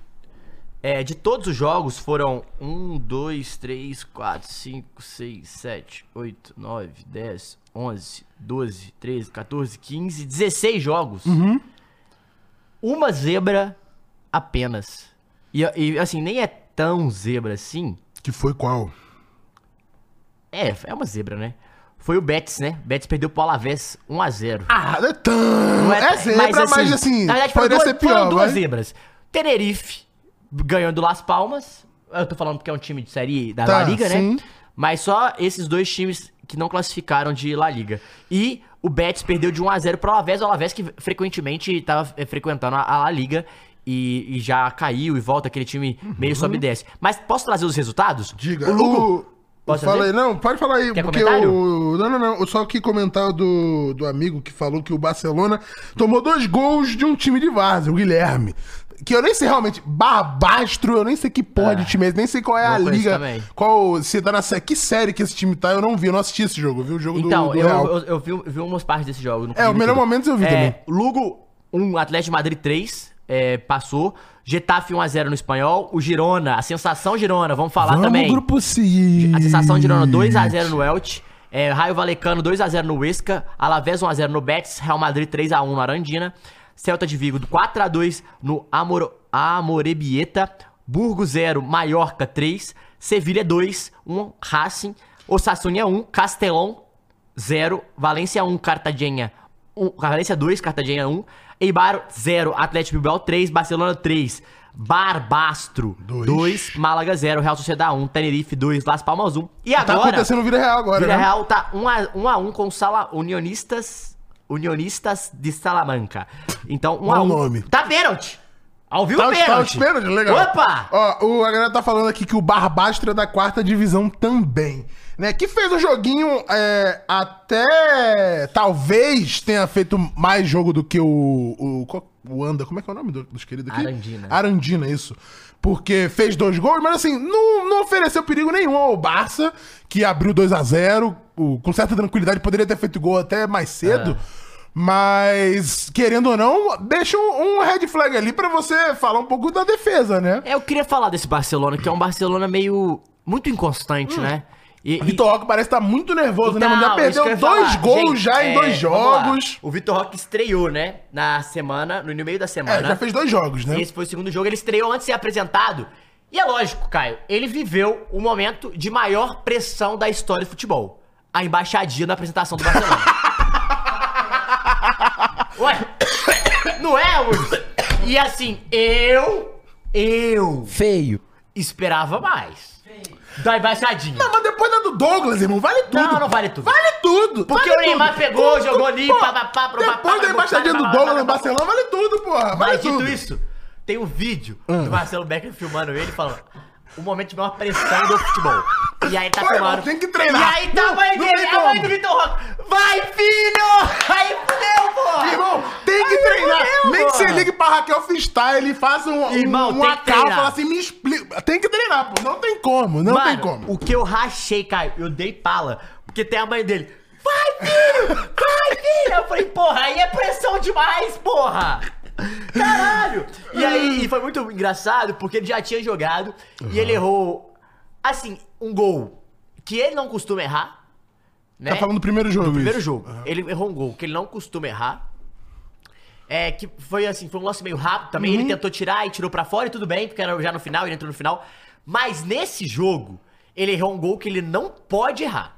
é, de todos os jogos, foram 1, 2, 3, 4, 5, 6, 7, 8, 9, 10, 11, 12, 13, 14, 15, 16 jogos. Uhum. Uma zebra apenas. E, e, assim, nem é tão zebra assim. Que foi qual? É, é uma zebra, né? Foi o Betis, né? O Betis perdeu pro Alavés 1x0. Ah, não é tão. é zebra, mas assim, na verdade, foram duas, pior, foram duas vai. zebras. Tenerife ganhando do Las Palmas. Eu tô falando porque é um time de série da Tá, La Liga, sim. né? Mas só esses dois times que não classificaram de La Liga. E o Betis perdeu de 1x0 pro Alavés. O Alavés que frequentemente tava eh, frequentando a, La Liga. E, e já caiu e volta aquele time meio sobe e desce. Mas posso trazer os resultados? Uhum. Diga. O Lugo... Posso Fala aí, não, pode falar aí, Quer porque comentário? o. Não, não, não. Só que comentário do, do amigo que falou que o Barcelona tomou dois gols de um time de Várzea, o Guilherme. Que eu nem sei realmente, Barbastro, eu nem sei que porra de time é esse, nem sei qual é a liga. também. Qual. Se tá na sé- Que série que esse time tá, eu não vi, eu não assisti esse jogo, eu vi o jogo Então, do, do eu, Real. eu, eu vi, vi umas partes desse jogo. não É, o melhor tudo. momento eu vi também. é, Lugo 1, Atlético de Madrid 3, é, passou. Getafe 1x0 no espanhol. O Girona, a sensação Girona, vamos falar Vamos, também. grupo C. A sensação Girona 2x0 no Elche. É, Raio Valecano 2x0 no Huesca. Alavés 1x0 no Betis. Real Madrid 3x1 no Arandina. Celta de Vigo 4x2 no Amor, Amorebieta. Burgo 0, Mallorca 3. Sevilha 2, 1 Racing. Osasuna 1, Castelão 0. Valência 1, Cartagena 1. Valência 2, Cartagena 1. Eibar 0, Atlético Bilbao 3. Barcelona 3. Barbastro Dois. 2, Málaga 0, Real Sociedade 1, Tenerife 2, Las Palmas 1. E Tá agora, acontecendo no Vida Real agora, Vila né? Real tá 1 a 1, a 1 com o Sala Unionistas Unionistas de Salamanca. Então, 1 a Bom 1. nome. Tá pênalti. Ao vivo Tá, tá pênalti. os pênaltis, legal. Opa! Ó, o, a galera tá falando aqui que o Barbastro é da quarta divisão também. Né? Que fez um joguinho é, até. Talvez tenha feito mais jogo do que o. O, o Anda. Como é que é o nome do- dos queridos aqui? Arandina. Arandina, isso. Porque fez dois gols, mas assim, não, não ofereceu perigo nenhum ao Barça, que abriu 2 a 0 o- Com certa tranquilidade, poderia ter feito gol até mais cedo. É. Mas, querendo ou não, deixa um, um red flag ali pra você falar um pouco da defesa, né? É, Eu queria falar desse Barcelona, que é um Barcelona meio. muito inconstante, Hum. né? E, Vitor Roque parece estar muito nervoso, né? Já Então, isso perdeu que eu ia dois falar. gols Gente, já em é, dois jogos. O Vitor Roque estreou, né? Na semana, no meio da É, semana. já fez dois jogos, né? Esse foi o segundo jogo, ele estreou antes de ser apresentado. E é lógico, Caio, ele viveu o momento de maior pressão da história do futebol. A embaixadinha na apresentação do Barcelona. [laughs] Ué, não é, Urso? E assim, eu, eu Feio. Esperava mais. Da embaixadinha. Não, mas depois da do Douglas, irmão, vale tudo. Não, não vale tudo. Vale tudo. Porque vale o Neymar pegou, Tudo, jogou ali, pô. pá, pá, pá, pá, Depois da embaixadinha do Douglas no Barcelona, vale tudo, porra. Vale Mas dito tudo. isso, tem um vídeo Ah. do Marcelo Becker filmando ele falando o momento de maior pressão do futebol. E aí tá Pô, filmando. tem que treinar. E aí tá a Não, mãe não dele, tem a mãe do Vitor Roque. Vai, filho! Aí fudeu, porra! Irmão, tem que Aí treinar. fudeu, Nem que você ligue pra Raquel Freestyle e faça um, Irmão, um, uma e fala assim, me explica. Tem que treinar, pô. Não tem como, não Mano, tem como. o que eu rachei, Caio, eu dei pala. Porque tem a mãe dele. Vai, filho! Vai, filho! Eu falei, porra, aí é pressão demais, porra! Caralho! E aí, e foi muito engraçado, porque ele já tinha jogado e ele errou, assim, um gol que ele não costuma errar. Né? Tá falando do primeiro jogo, Do primeiro isso. jogo. Ele errou um gol que ele não costuma errar. É, que foi assim, foi um lance meio rápido também. Uhum. Ele tentou tirar e tirou pra fora e tudo bem, porque era já no final, ele entrou no final. Mas nesse jogo, ele errou um gol que ele não pode errar.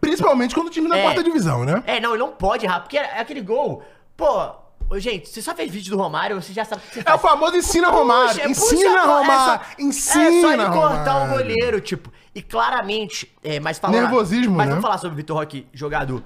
Principalmente quando o time na É. quarta divisão, né? É, não, ele não pode errar, porque é aquele gol. Pô, ô, gente, você só fez vídeo do Romário, você já sabe o que você É o faz. famoso ensina Romário. Puxa, ensina puxa, Romário. É só, ensina é só ele cortar o goleiro, tipo. E claramente, é, mas falando. Nervosismo, Mas né? vamos falar sobre o Vitor Roque jogador.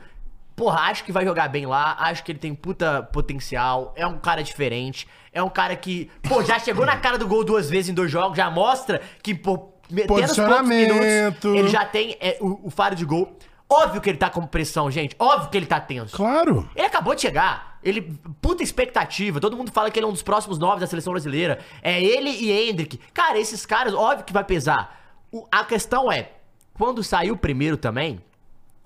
Porra, acho que vai jogar bem lá, acho que ele tem puta potencial, é um cara diferente, é um cara que, pô, já chegou na cara do gol duas vezes em dois jogos, já mostra que, pô, Posicionamento. ele já tem é, o, o faro de gol. Óbvio que ele tá com pressão, gente, óbvio que ele tá tenso. Claro. Ele acabou de chegar. Ele, puta expectativa. Todo mundo fala que ele é um dos próximos nove da seleção brasileira. É ele e Hendrick. Cara, esses caras, óbvio que vai pesar. O- a questão é, quando saiu o primeiro também,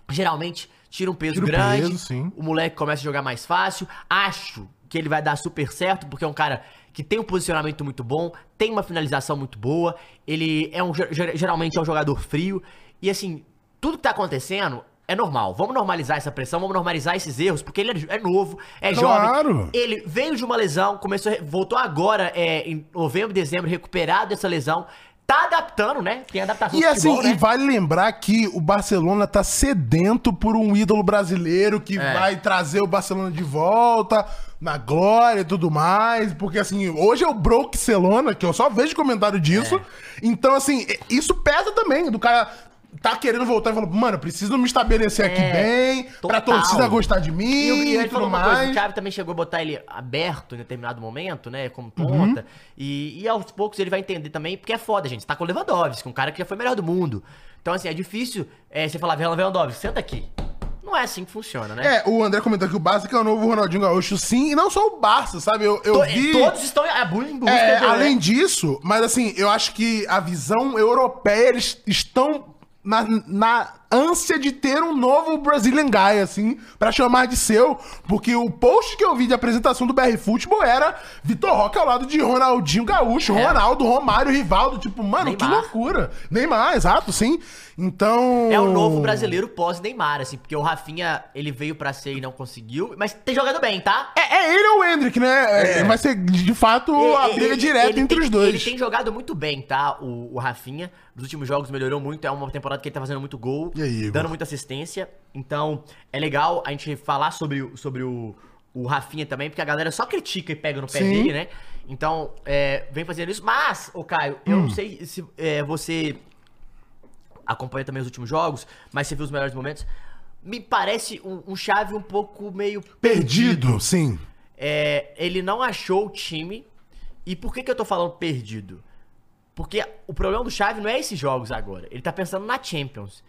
geralmente tira um peso Tira grande. peso, sim. O moleque começa a jogar mais fácil. Acho que ele vai dar super certo, porque é um cara que tem um posicionamento muito bom, tem uma finalização muito boa. Ele é um ger- ger- geralmente é um jogador frio. E assim, tudo que tá acontecendo é normal. Vamos normalizar essa pressão, vamos normalizar esses erros, porque ele é, é novo, é Claro. jovem. Ele veio de uma lesão, começou, voltou agora é, em novembro, dezembro, recuperado dessa lesão. Tá adaptando, né? Tem adaptação E assim, futebol, e né? vale lembrar que o Barcelona tá sedento por um ídolo brasileiro que É. vai trazer o Barcelona de volta na glória e tudo mais. Porque assim, hoje é o Broxelona, que eu só vejo comentário disso. É. Então, assim, isso pesa também do cara. Tá querendo voltar e falou, mano, preciso me estabelecer aqui É, bem, pra total. torcida gostar de mim E, o- e ele uma coisa, mais. o Xavi também chegou a botar ele aberto em determinado momento, né, como Uhum. ponta, e, e aos poucos ele vai entender também, porque é foda, gente, você tá com o Lewandowski, um cara que já foi melhor do mundo, então assim, é difícil é, você falar, Lewandowski, senta aqui, não é assim que funciona, né? É, o André comentou que o Barça que é o novo Ronaldinho Gaúcho, sim, e não só o Barça, sabe? Eu, eu To- vi... Todos estão em em busca É, além disso, mas assim, eu acho que a visão europeia, eles estão na, na ânsia de ter um novo Brazilian Guy, assim, pra chamar de seu, porque o post que eu vi de apresentação do BR Futebol era Vitor Roque ao lado de Ronaldinho Gaúcho, É. Ronaldo, Romário, Rivaldo, tipo, mano, que Neymar. loucura. Neymar, exato, sim. Então... É o novo brasileiro pós-Neymar, assim, porque o Rafinha, ele veio pra ser e não conseguiu, mas tem jogado bem, tá? É, é ele ou o Hendrick, né? É, Vai ser, de fato, a Ele- briga ele- direta ele entre tem- os dois. Ele tem jogado muito bem, tá? O, o Rafinha. Nos últimos jogos melhorou muito. É uma temporada que ele tá fazendo muito gol, E aí, Igor? dando muita assistência. Então, é legal a gente falar sobre, o- sobre o, o Rafinha também, porque a galera só critica e pega no pé Sim. dele, né? Então, é, vem fazendo isso. Mas, ô Caio, eu Hum. não sei se é, você acompanha também os últimos jogos, mas você viu os melhores momentos. Me parece um, um chave um pouco meio Perdido, sim. é, ele não achou o time. E por que, que eu tô falando perdido? Porque o problema do Xavi não é esses jogos agora. Ele tá pensando na Champions.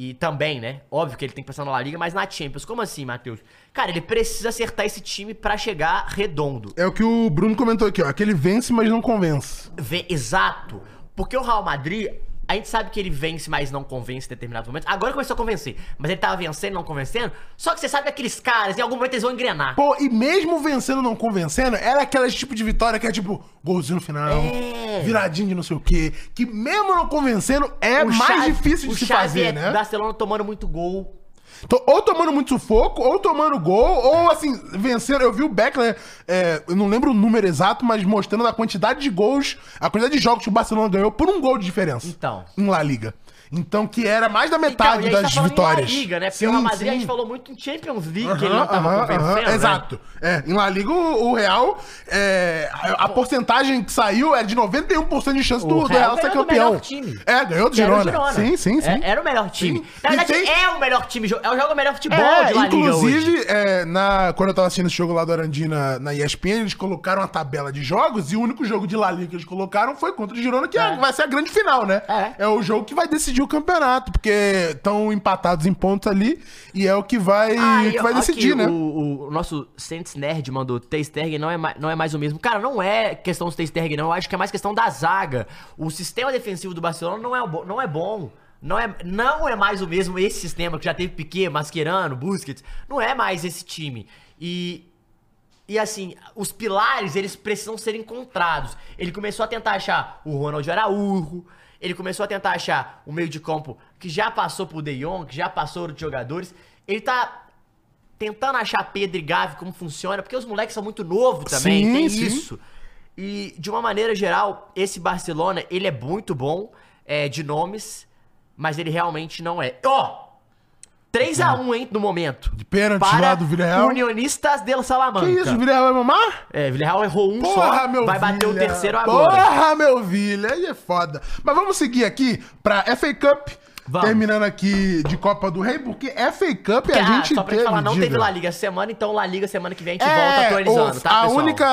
E também, né? Óbvio que ele tem que pensar na La Liga, mas na Champions. Como assim, Matheus? Cara, ele precisa acertar esse time pra chegar redondo. É o que o Bruno comentou aqui, ó. Que ele vence, mas não convence. Vê- Exato. Porque o Real Madrid, a gente sabe que ele vence, mas não convence em determinados momentos. Agora começou a convencer. Mas ele tava vencendo, não convencendo. Só que você sabe que aqueles caras, em algum momento eles vão engrenar. Pô, e mesmo vencendo não convencendo, era aquele tipo de vitória que é tipo, golzinho no final, É. viradinho de não sei o quê. Que mesmo não convencendo, é O mais Xavi- difícil de se Xavi fazer, é né? Barcelona tomando muito gol. Então, ou tomando muito sufoco, ou tomando gol, ou assim, vencendo. Eu vi o Beckler, é, eu não lembro o número exato, mas mostrando a quantidade de gols, a quantidade de jogos que o Barcelona ganhou por um gol de diferença. Então. Em La Liga. Então, que era mais da metade Então, das tá vitórias. Em La Liga, né? Porque Sim, o Madrid a gente falou muito em Champions League, que ele não tava aham, convencendo. né? Exato. É, em La Liga, o, o Real, é, a, a porcentagem que saiu é de 91% de chance do, do Real ser do campeão. melhor time. É, ganhou do era o Girona. Sim, sim, sim. É, era o melhor time. Sim. Na verdade, tem- é o melhor time. É o jogo melhor futebol É, de La Liga inclusive, é, na, quando eu tava assistindo esse jogo lá do Arandina na ESPN, eles colocaram a tabela de jogos e o único jogo de La Liga que eles colocaram foi contra o Girona, que é- É. vai ser a grande final, né? É. o jogo que vai decidir o campeonato, porque estão empatados em pontos ali e é o que vai, Ah, que vai decidir, né? O, o nosso Saints Nerd mandou Teisterg não é, não é mais o mesmo. Cara, não é questão do Teisterg, não. Eu acho que é mais questão da zaga. O sistema defensivo do Barcelona não é, não é bom. Não é, não é mais o mesmo esse sistema que já teve Piquet, Mascherano, Busquets. Não é mais esse time. E e assim, os pilares, eles precisam ser encontrados. Ele começou a tentar achar o Ronald Araújo, ele começou a tentar achar o meio de campo que já passou por De Jong, que já passou outros jogadores. Ele tá tentando achar Pedro e Gavi como funciona, porque os moleques são muito novos também, Sim, tem sim. isso. E de uma maneira geral, esse Barcelona, ele é muito bom é, de nomes, mas ele realmente não é. Ó! 3x1, hein, no momento. De pênalti lá do Villarreal. Unionistas de Salamanca. Que isso, o Villarreal vai mamar? É, Villarreal errou um Porra, só, meu vai bater o Villa. terceiro agora. Porra, meu Vila, aí é foda. Mas vamos seguir aqui pra FA Cup. Vamos. terminando aqui de Copa do Rei, porque FA Cup Que, a ah, gente só pra teve, falar, não diga. teve La Liga semana, então La Liga semana que vem a gente É, volta atualizando, o- tá, a pessoal? única,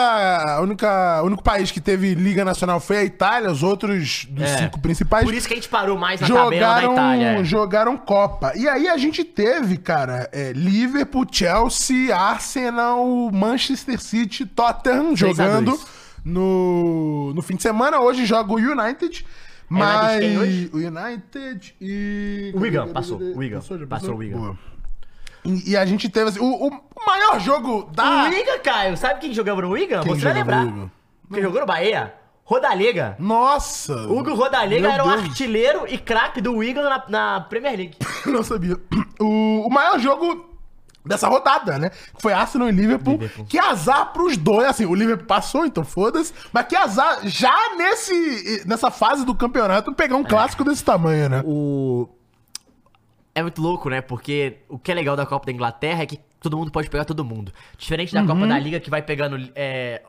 a única, o único país que teve Liga Nacional foi a Itália, os outros dos É. cinco principais Por isso que a gente parou mais na tabela da jogaram, Itália. é. jogaram Copa. E aí a gente teve, cara, é, Liverpool, Chelsea, Arsenal, Manchester City, Tottenham jogando no, no fim de semana. Hoje joga o United. Mas quem hoje? o United e. O Wigan, passou, o Wigan, Passou, o Wigan. Boa. E, e a gente teve assim, o, o maior jogo da. O Wigan, Caio, sabe quem jogava no Wigan? Quem Você vai lembrar. Quem jogou no Bahia? Rodalega. Nossa! Hugo Rodalega Meu era o Deus. artilheiro e craque do Wigan na, na Premier League. [coughs] Não sabia. [coughs] O, o maior jogo dessa rodada, né? Foi Arsenal e Liverpool. Liverpool. Que azar pros dois. Assim, o Liverpool passou, então foda-se. Mas que azar já nesse, nessa fase do campeonato pegar um clássico desse tamanho, né? O... É muito louco, né? Porque o que é legal da Copa da Inglaterra é que todo mundo pode pegar todo mundo. Diferente da Uhum. Copa da Liga que vai pegando. é,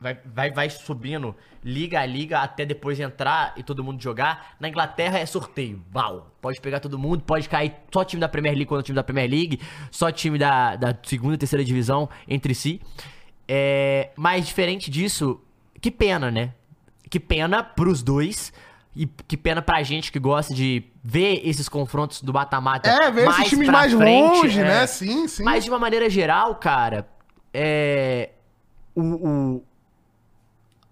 Vai, vai, vai subindo liga a liga até depois entrar e todo mundo jogar. Na Inglaterra é sorteio. Bau. Pode pegar todo mundo, pode cair só time da Premier League contra time da Premier League, só time da, da segunda e terceira divisão entre si. É, mas diferente disso, que pena, né? Que pena pros dois. E que pena pra gente que gosta de ver esses confrontos do mata-mata. É, ver esses times mais frente, longe, é. né? Sim, sim. Mas de uma maneira geral, cara, é. O, o-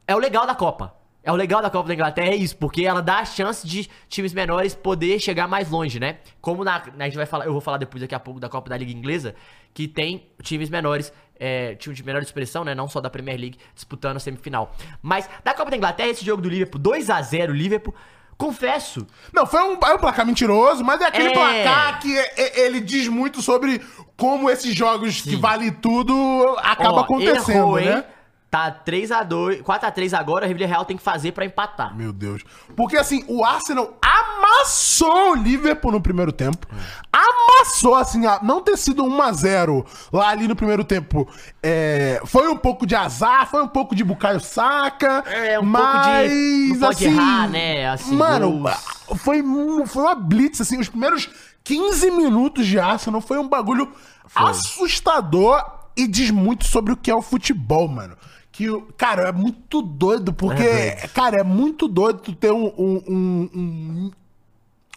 É o legal da Copa. É o legal da Copa da Inglaterra, é isso, porque ela dá a chance de times menores poder chegar mais longe, né? Como na, a gente vai falar, eu vou falar depois daqui a pouco da Copa da Liga Inglesa, que tem times menores, é, time de menor expressão, né? Não só da Premier League disputando a semifinal. Mas da Copa da Inglaterra, esse jogo do Liverpool, 2 a 0 Liverpool, confesso, Não, foi um, é um placar mentiroso, mas é aquele É. placar que é- ele diz muito sobre como esses jogos que vale tudo acaba ó, acontecendo, errou, hein? Tá 3x2, 4x3 agora, a Real tem que fazer pra empatar. Meu Deus. Porque assim, o Arsenal amassou o Liverpool no primeiro tempo. Amassou, assim, não ter sido 1x0 lá ali no primeiro tempo. é, foi um pouco de azar, foi um pouco de Bukayo Saka. É, um mas, pouco de- não pode assim, errar, né, assim, mano, gols. foi, foi uma blitz, assim, os primeiros 15 minutos de Arsenal foi um bagulho assustador e diz muito sobre o que é o futebol, mano. Que, cara, é muito doido, porque, É cara, é muito doido tu ter um, um- um- um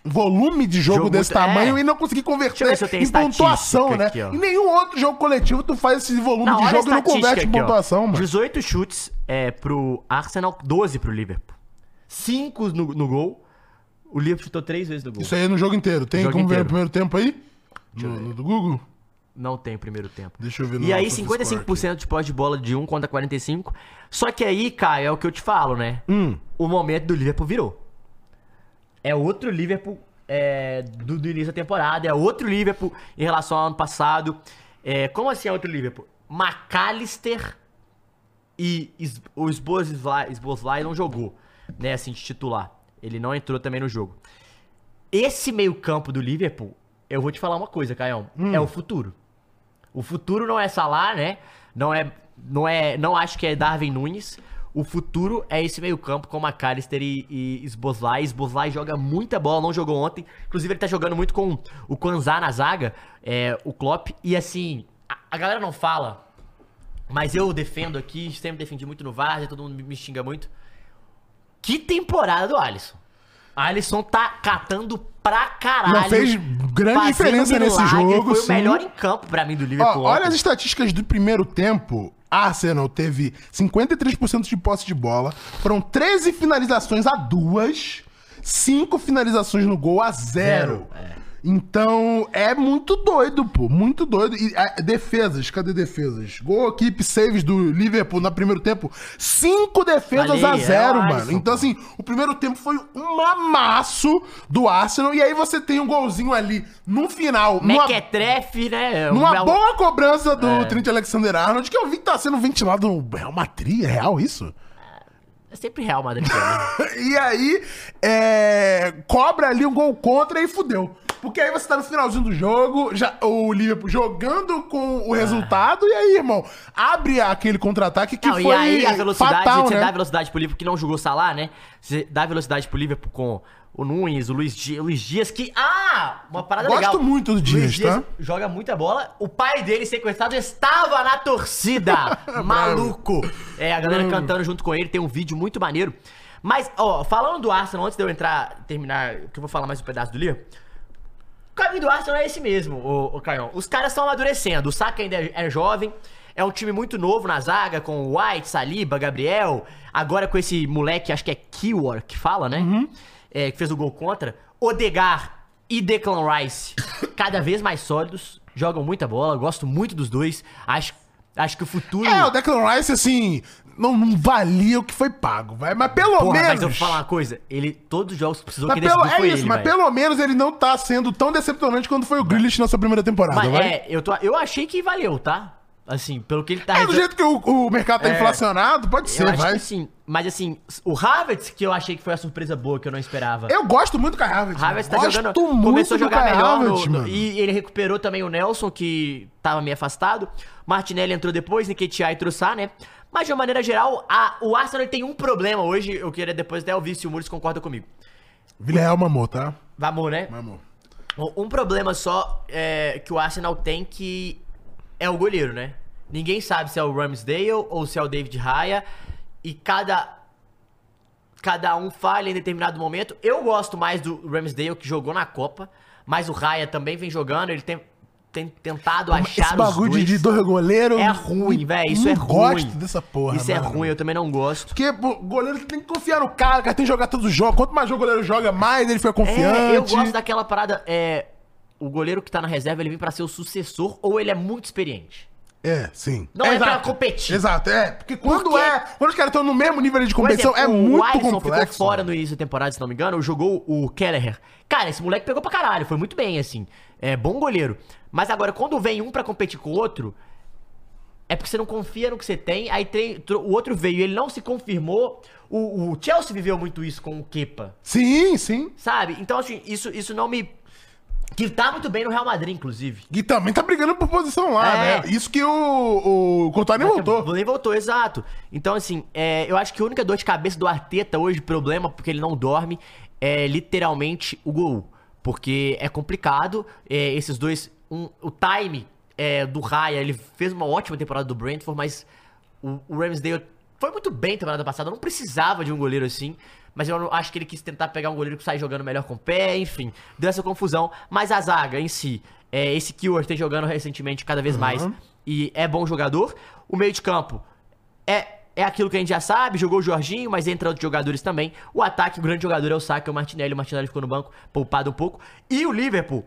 volume de jogo, Jogo desse muito- tamanho é. e não conseguir converter ver em pontuação, né? aqui, ó. em nenhum outro jogo coletivo tu faz esse volume Não, de jogo e não converte em aqui, ó. pontuação, mano. 18 chutes é, pro Arsenal, 12 pro Liverpool. 5 no, no gol. O Liverpool chutou 3 vezes no gol. Isso aí é no jogo inteiro. Tem Jogo como ver inteiro. o primeiro tempo aí? No, no do Google? Não tem primeiro tempo. Deixa eu ver no E aí, nosso 55% de posse de bola de 1 contra 45. Só que aí, Caio, é o que eu te falo, né? Hum. O momento do Liverpool virou. É outro Liverpool é, do, do início da temporada. É outro Liverpool em relação ao ano passado. É, como assim é outro Liverpool? McAllister e Is- o Sboslai não jogou, né? Assim, de titular. Ele não entrou também no jogo. Esse meio-campo do Liverpool, eu vou te falar uma coisa, Caião. É o futuro. O futuro não é Salah, né? Não é, não é, não acho que é Darwin Nunes. O futuro é esse meio-campo com McAllister e, e Sboslai. Sboslai joga muita bola, não jogou ontem. Inclusive, ele tá jogando muito com o Kwanzaa na zaga, é, o Klopp. E assim, a, a galera não fala, mas eu defendo aqui, sempre defendi muito no Várzea, todo mundo me, me xinga muito. Que temporada do Alisson. Alisson tá catando pra caralho. Não, fez grande diferença nesse jogo, Foi sim. o melhor em campo pra mim do Ó, Liverpool. olha ontem. as estatísticas do primeiro tempo. Arsenal teve 53% de posse de bola, foram 13 finalizações a duas, 5 finalizações no gol a zero. Zero, é. Então, é muito doido, pô. Muito doido. E ah, defesas, cadê defesas? Gol, keep saves do Liverpool no primeiro tempo. Cinco defesas Falei, a é zero, o mano. Alisson, Então, pô. assim, o primeiro tempo foi um amasso do Arsenal. E aí você tem um golzinho ali no final. numa- Mequetrefe, né? numa O- boa cobrança do É. Trent Alexander-Arnold, que eu vi que tá sendo ventilado no Real Madrid. É real isso? É sempre Real Madrid. né? [laughs] e aí, é, cobra ali um gol contra e fudeu. Porque aí você tá no finalzinho do jogo, já, o Liverpool jogando com o resultado, e aí, irmão, abre aquele contra-ataque que Não, foi e aí a velocidade, fatal, você né? dá velocidade pro Liverpool que não jogou Salah, né? Você dá velocidade pro Liverpool com o Nunes, o Luiz Dias, Luiz Dias que... Ah! Uma parada Gosto legal. muito do Dias, tá? joga muita bola. O pai dele, sequestrado, estava na torcida. [laughs] Maluco. É, a galera cantando junto com ele. Tem um vídeo muito maneiro. Mas, ó, falando do Arsenal, antes de eu entrar, terminar, que eu vou falar mais um pedaço do Liverpool. O caminho do Arsenal é esse mesmo, o, o Caião. Os caras estão amadurecendo. O Saka ainda é, é jovem. É um time muito novo na zaga, com White, Saliba, Gabriel. Agora com esse moleque, acho que é Kiwar que fala, né? É, que fez o gol contra. Odegar e Declan Rice, cada vez mais sólidos. Jogam muita bola, gosto muito dos dois. Acho, acho que o futuro. É, o Declan Rice, assim, não, não valia o que foi pago, vai. Mas pelo Porra, menos. mas eu vou falar uma coisa. Ele, todos os jogos precisou Mas que pelo, é isso, ele, mas velho. pelo menos ele não tá sendo tão decepcionante quanto foi o Grealish na sua primeira temporada, Mas vai? é, eu, tô, eu achei que valeu, tá? Assim, pelo que ele tá É, do jeito que o, o mercado tá É. inflacionado, pode ser, acho vai. que sim. Mas assim, o Havertz, que eu achei que foi a surpresa boa, que eu não esperava. Eu gosto muito do Havertz. Havertz tá gosto jogando. muito começou a jogar melhor no- Havertz, no- mano. e ele recuperou também o Nelson, que tava meio afastado. Martinelli entrou depois, Nketiah e Trussá, né? Mas de uma maneira geral, a- o Arsenal tem um problema hoje. Eu queria depois até ouvir se o Muris concorda comigo. Villarreal mamou, tá? Vamos, né? Mamou. Um problema só é, que o Arsenal tem que é o goleiro, né? Ninguém sabe se é o Ramsdale ou se é o David Raya. E cada cada um falha em determinado momento. Eu gosto mais do Ramsdale que jogou na Copa, mas o Raya também vem jogando, ele tem, tem tentado achar Esse bagulho dois. de dois goleiros. É ruim, velho, isso não é ruim. gosto dessa porra, Isso é mano. ruim, eu também não gosto. Porque pô, o goleiro tem que confiar no cara, cara tem que jogar todos os jogos. Quanto mais o goleiro joga, mais ele fica confiante. É, eu gosto daquela parada, é, o goleiro que tá na reserva, ele vem pra ser o sucessor ou ele é muito experiente. É, sim. Não é pra exato. competir. Exato, é. Porque quando é. Quando os caras estão no mesmo nível de competição, exemplo, é o muito Alisson complexo. ficou fora no início da temporada, se não me engano, jogou o Kelleher. Cara, esse moleque pegou pra caralho, foi muito bem, assim. É bom goleiro. Mas agora, quando vem um pra competir com o outro, é porque você não confia no que você tem, aí tem- o outro veio e ele não se confirmou. O, o Chelsea viveu muito isso com o Kepa, Sim, sim. sabe? Então, assim, isso, isso não me. Que tá muito bem no Real Madrid, inclusive. E também tá brigando por posição lá, É. né? Isso que o, o Courtois nem voltou. Nem voltou, exato. Então, assim, é, eu acho que a única dor de cabeça do Arteta hoje, problema, porque ele não dorme, é literalmente o gol. Porque é complicado, é, esses dois. um- o time é, do Raya, ele fez uma ótima temporada do Brentford, mas o, o Ramsdale foi muito bem temporada passada, não precisava de um goleiro assim. Mas eu não- acho que ele quis tentar pegar um goleiro que sai jogando melhor com o pé, enfim. Deu essa confusão. Mas a zaga em si, é, esse Keyword tem jogando recentemente cada vez mais. E é bom jogador. O meio de campo é, é aquilo que a gente já sabe, jogou o Jorginho, mas entra outros jogadores também. O ataque, o grande jogador é o Saka, o Martinelli. O Martinelli ficou no banco, poupado um pouco. E o Liverpool,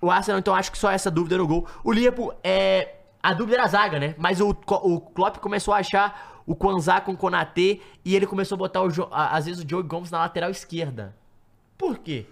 o Arsenal, então acho que só essa dúvida no gol. O Liverpool é. A dúvida era a zaga, né? Mas o, o Klopp começou a achar o Kwanzaa com o Konatê e ele começou a botar, o, Jo- às vezes, o Joe Gomes na lateral esquerda. Por quê?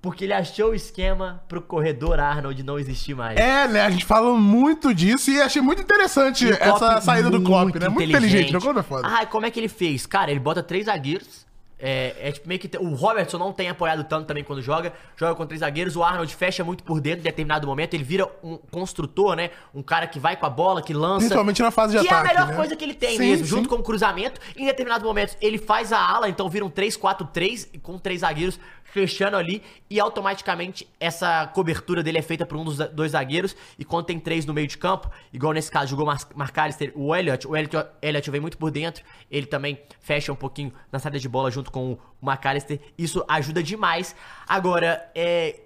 Porque ele achou o esquema pro corredor Arnold não existir mais. É, né? A gente fala muito disso e achei muito interessante essa saída do Klopp, né? Muito inteligente, não Klopp é foda. Ah, como é que ele fez? Cara, ele bota três zagueiros. É, é tipo meio que. te- O Robertson não tem apoiado tanto também quando joga. Joga com três zagueiros. O Arnold fecha muito por dentro em determinado momento. Ele vira um construtor, né? Um cara que vai com a bola, que lança. Principalmente na fase de que ataque, é a melhor né? coisa que ele tem Sim, mesmo, sim. junto com o cruzamento. Em determinados momentos, ele faz a ala, então vira um 3-4-3 e com três zagueiros fechando ali. E automaticamente essa cobertura dele é feita por um dos dois zagueiros. E quando tem três no meio de campo, igual nesse caso jogou McAllister, o Elliot, o Elliot, Elliot vem muito por dentro. Ele também fecha um pouquinho na saída de bola junto com o McAllister. Isso ajuda demais. Agora, é,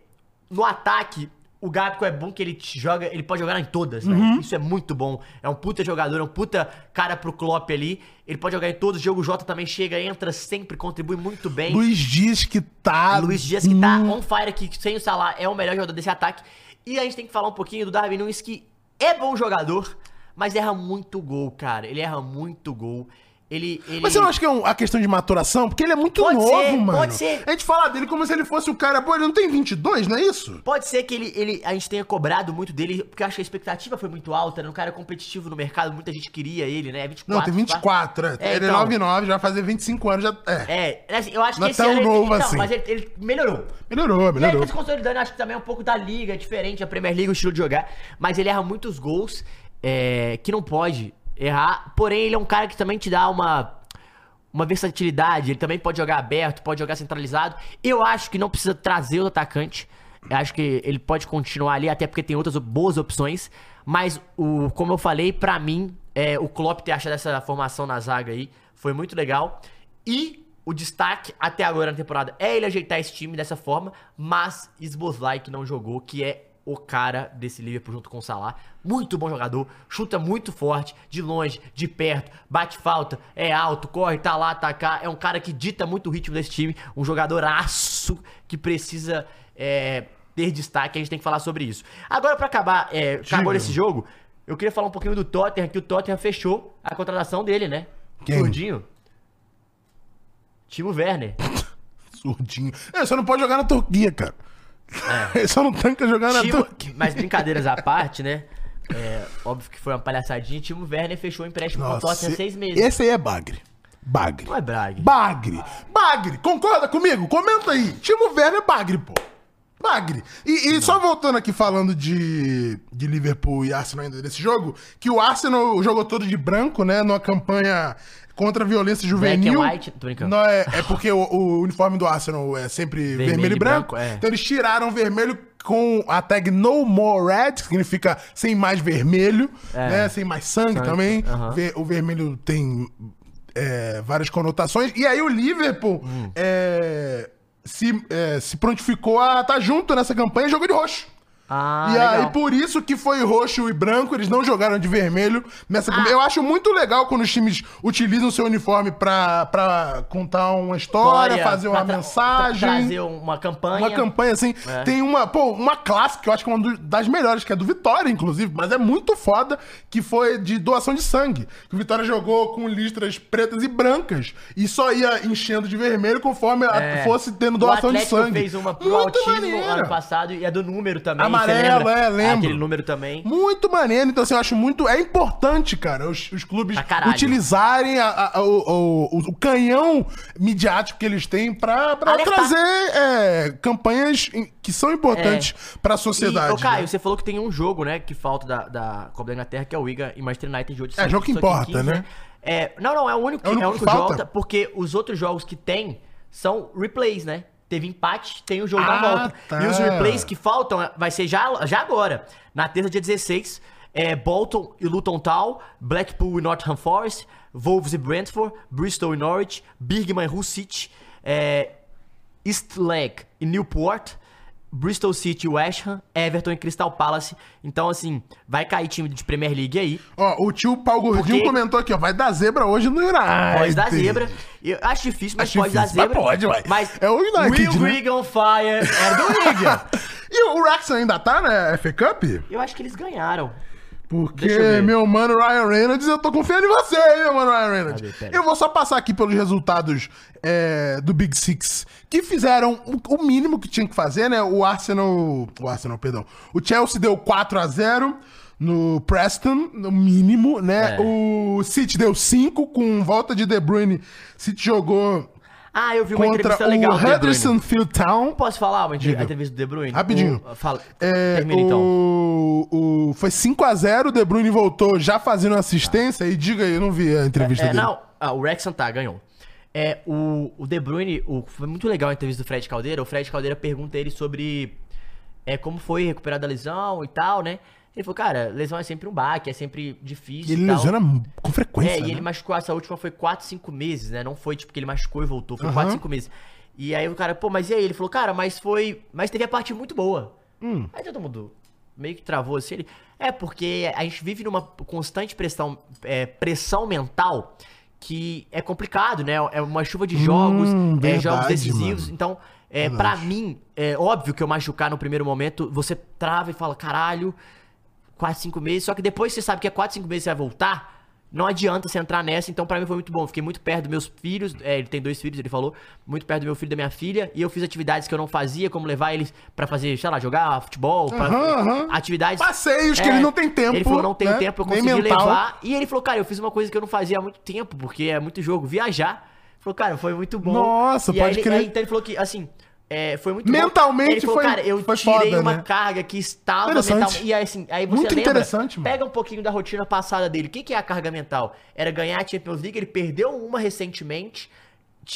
no ataque, o Gabco é bom que ele joga, ele pode jogar em todas, né? Isso é muito bom. É um puta jogador, é um puta cara pro Klopp ali. Ele pode jogar em todos. O Diogo Jota também chega, entra sempre, contribui muito bem. Luiz Dias que tá. Luiz Dias que tá on fire aqui, sem o Salah é o melhor jogador desse ataque. E a gente tem que falar um pouquinho do Darwin Nunes, que é bom jogador, mas erra muito gol, cara. Ele erra muito gol. Ele, ele... Mas você não acha que é um- a questão de maturação? Porque ele é muito Pode novo, ser, mano. pode ser. A gente fala dele como se ele fosse o cara. Pô, ele não tem 22, não é isso? Pode ser que ele, ele, a gente tenha cobrado muito dele, porque eu acho que a expectativa foi muito alta, né? Um cara competitivo no mercado, muita gente queria ele, né? 24. Não, tem 24. É. É, ele então. é 99, já vai fazer 25 anos. Já, é. É, assim, eu acho Não que é esse tão ano ele, novo não, assim. mas ele, ele melhorou. Melhorou, E aí melhorou. tá se consolidando, acho que também é um pouco da liga, é diferente, a Premier League, o estilo de jogar. Mas ele erra muitos gols é, que não pode errar. Porém, ele é um cara que também te dá uma, uma versatilidade. Ele também pode jogar aberto, pode jogar centralizado. Eu acho que não precisa trazer o atacante. Eu acho que ele pode continuar ali, até porque tem outras boas opções. Mas, o, como eu falei, pra mim, é, o Klopp ter achado essa formação na zaga aí foi muito legal. E o destaque até agora na temporada é ele ajeitar esse time dessa forma, mas Sboslai que não jogou, que é o cara desse Liverpool junto com o Salah. Muito bom jogador, chuta muito forte, de longe, de perto, bate falta, é alto, corre, tá lá, tá cá. É um cara que dita muito o ritmo desse time, um jogador aço que precisa é, ter destaque. A gente tem que falar sobre isso. Agora, pra acabar, é, acabou esse jogo, eu queria falar um pouquinho do Tottenham, que o Tottenham fechou a contratação dele, né? Quem? Surdinho. Timo Werner. [laughs] Surdinho. É, só não pode jogar na Turquia, cara. Ele só não tanca jogar na Timo, Turquia. mas brincadeiras à parte, né? É, óbvio que foi uma palhaçadinha. Timo Werner fechou o empréstimo com o Tottenham seis meses. Esse aí é bagre. Bagre. Não é Braga. Bagre. Bagre. Concorda comigo? Comenta aí. Timo Werner é bagre, pô. Bagre. E, e só voltando aqui falando de, de Liverpool e Arsenal ainda desse jogo, que o Arsenal jogou todo de branco, né? Numa campanha contra a violência juvenil. and white? Não, é, é porque o, o uniforme do Arsenal é sempre vermelho, e e branco. branco, é. Então eles tiraram o vermelho com a tag No More Red, que significa sem mais vermelho, É. né? Sem mais sangue, Sangue, também. Ve- O vermelho tem é, várias conotações. E aí o Liverpool Hum. é, se, é, se prontificou a estar junto nessa campanha e jogou de roxo. Ah, e legal. aí, por isso que foi roxo e branco, eles não jogaram de vermelho nessa Ah. Eu acho muito legal quando os times utilizam seu uniforme pra, pra contar uma história, fazer uma tra- mensagem. tra- trazer uma campanha. Uma campanha assim. É. Tem uma, pô, uma clássica que eu acho que é uma das melhores, que é do Vitória, inclusive, mas é muito foda, que foi de doação de sangue. Que o Vitória jogou com listras pretas e brancas e só ia enchendo de vermelho conforme a- É. fosse tendo doação de sangue. fez uma pro muito autismo maneiro. ano passado e é do número também. Amarelo, é, lembro. Aquele número também. Muito maneiro, então assim, eu acho muito. É importante, cara, os, os clubes caralho. utilizarem a- a- o, o- o canhão midiático que eles têm pra, pra trazer é, campanhas em- que são importantes pra sociedade. E, ô, Caio, né? você falou que tem um jogo, né, que falta da, da Copa da Inglaterra, que é o Wigan e Manchester United hoje. É, jogo que em importa, né? É, não, não, é o único, É o único é o que único falta? jogo, porque os outros jogos que tem são replays, né? Teve empate, tem o jogo Ah, da volta. tá. E os replays que faltam é, vai ser já, já agora, na terça, dia 16. É Bolton e Luton Town, Blackpool e Nottingham Forest, Wolves e Brentford, Bristol e Norwich, Birmingham e Hull City, é, East Leg e Newport, Bristol City West Ham, Everton e Crystal Palace. Então, assim, vai cair time de Premier League aí. Ó, o tio Paulo Gordinho Porque- comentou aqui, ó, vai dar zebra hoje no United. Pode dar zebra. Eu acho difícil, mas Acho pode dar difícil, mas zebra. pode, ué. Mas É o United, Will né? On fire é do Wigan. [laughs] E o Wrexham ainda tá na FA Cup? Eu acho que eles ganharam. Porque, meu mano Ryan Reynolds, eu tô confiando em você, hein, meu mano Ryan Reynolds. Eu vou só passar aqui pelos resultados é, do Big Six, que fizeram o, o mínimo que tinha que fazer, né? O Arsenal. O Arsenal, perdão. O Chelsea deu 4 a 0 no Preston, no mínimo, né? É. O City deu 5 com volta de De Bruyne. City jogou Ah, eu vi uma contra entrevista o legal do De Bruyne. Huddersfield Town. Posso falar uma entre- Diga. a entrevista do De Bruyne? Rapidinho. O- fala, É, termina então. o, o- foi 5x0, o De Bruyne voltou já fazendo assistência. E diga aí, eu não vi a entrevista É, dele. não, ah, o Wrexham tá, ganhou. É, o, o De Bruyne, o- foi muito legal a entrevista do Fred Caldeira. O Fred Caldeira pergunta ele sobre é, como foi recuperar da lesão e tal, né? Ele falou, cara, lesão é sempre um baque, é sempre difícil. E ele e lesiona com frequência. É, e né? ele machucou, essa última foi 4, 5 meses, né? Não foi tipo que ele machucou e voltou, foi Aham. 4, 5 meses. E aí o cara, pô, mas e aí? Ele falou, cara, mas foi. Mas teve a parte muito boa. Hum. Aí todo mundo meio que travou assim. Ele, é, porque a gente vive numa constante pressão, é, pressão mental que é complicado, né? É uma chuva de jogos, Hum, é, jogos verdade, decisivos. mano. Então, é, pra mim, é óbvio que eu machucar no primeiro momento, você trava e fala, caralho, 4, 5 meses. Só que depois você sabe que é 4, 5 meses você vai voltar. Não adianta você entrar nessa, então pra mim foi muito bom. Fiquei muito perto dos meus filhos, é, ele tem dois filhos, ele falou, muito perto do meu filho e da minha filha, e eu fiz atividades que eu não fazia, como levar eles pra fazer, sei lá, jogar futebol, pra- Aham, aham. atividades... Passeios que ele não tem tempo, Ele falou, não tenho né? tempo, eu consegui levar, e ele falou, cara, eu fiz uma coisa que eu não fazia há muito tempo, porque é muito jogo, viajar. Falou, cara, foi muito bom. Nossa, e pode aí, ele- crer. aí, então ele falou que, assim, é, foi muito Mentalmente falou, foi- cara, eu foi tirei foda, uma né? carga que estava mental. E aí, assim, aí você Muito lembra, interessante, mano. pega um pouquinho da rotina passada dele. O que, que é a carga mental? Era ganhar a Champions League, ele perdeu uma recentemente.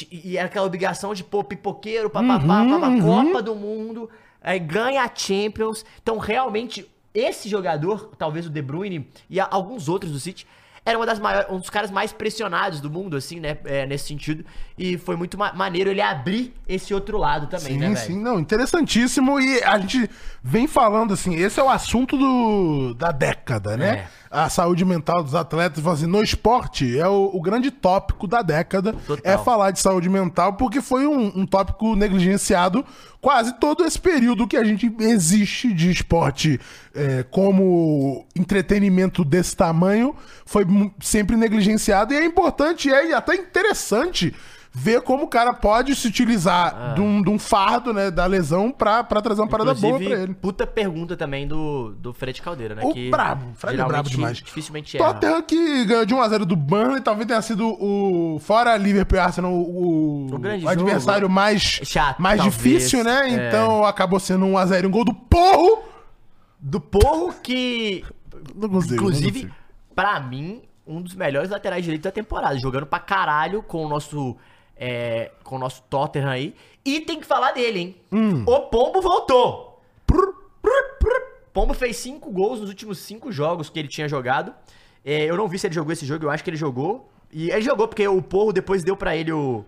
E era aquela obrigação de, pô, pipoqueiro, papapá, Uhum, papá, Copa do Mundo, aí ganha a Champions. Então, realmente, esse jogador, talvez o De Bruyne e alguns outros do City, era uma das maiores, um dos caras mais pressionados do mundo, assim, né? é, nesse sentido. E foi muito ma- maneiro ele abrir esse outro lado também, Sim, né, velho? sim, não, interessantíssimo. E a gente vem falando assim, esse é o assunto do, da década, né? É. A saúde mental dos atletas, assim, no esporte é o, o grande tópico da década. Total. É falar de saúde mental, porque foi um, um tópico negligenciado quase todo esse período que a gente existe de esporte é, como entretenimento desse tamanho, foi sempre negligenciado. E é importante, é e até interessante ver como o cara pode se utilizar de, um, de um fardo, né, da lesão pra, pra trazer uma parada boa pra ele. puta pergunta também do, do Fred Caldeira, né? O que brabo, Fred é brabo demais. Dificilmente erra. Tottenham que ganhou de 1x0 do Burnley, talvez tenha sido o. Fora Liverpool e Arsenal, o, O grande o adversário jogo. mais, Chato, mais talvez, difícil, né? é. Então acabou sendo 1x0 um gol do Porro. Do Porro que, Não consigo. não inclusive, consigo. pra mim, um dos melhores laterais direitos da temporada. Jogando pra caralho com o nosso, é, com o nosso Tottenham aí. E tem que falar dele, hein? Hum. O Pombo voltou. Pombo fez cinco gols nos últimos cinco jogos que ele tinha jogado. É, eu não vi se ele jogou esse jogo, eu acho que ele jogou. E ele jogou porque o Porro depois deu pra ele o,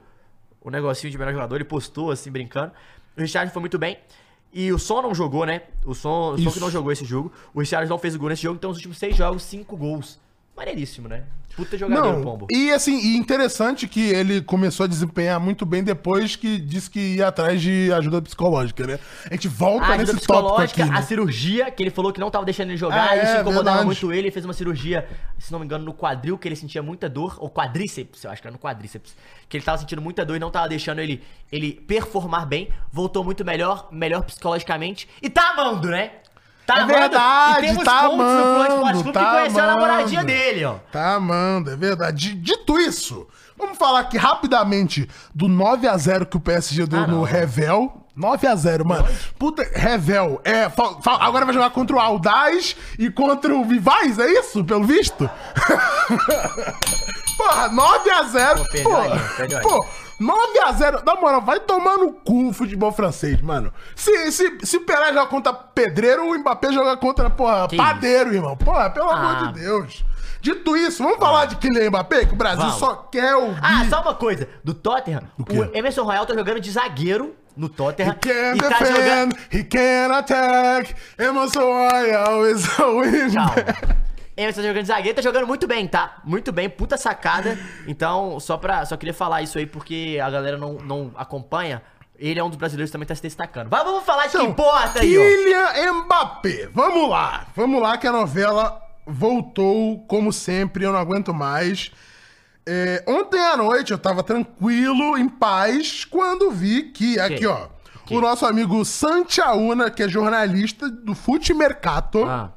o negocinho de melhor jogador, ele postou assim, brincando. O Richard foi muito bem. E o Son não jogou, né? O Son, o Son que não jogou esse jogo. O Richard não fez o gol nesse jogo, então os últimos seis jogos, cinco gols. Maneiríssimo, né? Puta jogador, Não, Pombo. e assim, e interessante que ele começou a desempenhar muito bem depois que disse que ia atrás de ajuda psicológica, né? A gente volta A ajuda nesse tópico aqui. psicológica, né? a cirurgia, que ele falou que não tava deixando ele jogar, Ah, isso é, incomodava verdade. muito ele, ele fez uma cirurgia, se não me engano, no quadril, que ele sentia muita dor, ou quadríceps, eu acho que era no quadríceps, que ele tava sentindo muita dor e não tava deixando ele, ele performar bem, voltou muito melhor, melhor psicologicamente, e tá amando, né? Tá É amando, verdade, e temos tá amando, tá que conheceu a namoradinha amando. dele, ó. Tá, mano, é verdade. Dito isso, vamos falar aqui rapidamente do 9x0 que o PSG deu Ah, no Revel. 9x0, mano. Puta, Revel. É, agora vai jogar contra o Aldaz e contra o Vivaz, é isso? Pelo visto? [laughs] Porra, 9x0. Pô, perdeu a linha, perdeu a Pô, 9x0. Na moral, vai tomar no cu o futebol francês, mano. Se, se, se o Pelé joga contra pedreiro, o Mbappé joga contra, porra, Que padeiro, irmão. Porra, pelo Ah. amor de Deus. Dito isso, vamos falar de Kylian Mbappé, que o Brasil Vamos. só quer ouvir. Ah, só uma coisa, do Tottenham, quê? o Emerson Royal tá jogando de zagueiro no Tottenham, He can e tá jogando... defend, he can attack, Emerson Royal is a win. Calma. Emerson tá jogando de zagueiro, tá jogando muito bem, tá? Muito bem, puta sacada. Então, só pra. Só queria falar isso aí porque a galera não, não acompanha. Ele é um dos brasileiros que também tá se destacando. Mas vamos falar de que Então, importa aí. Kylian Mbappé. Vamos lá. Vamos lá que a novela voltou, como sempre, eu não aguento mais. É, ontem à noite eu tava tranquilo, em paz, quando vi que, aqui ó, Que? o nosso amigo Santiauna, que é jornalista do Fute Mercato, Ah,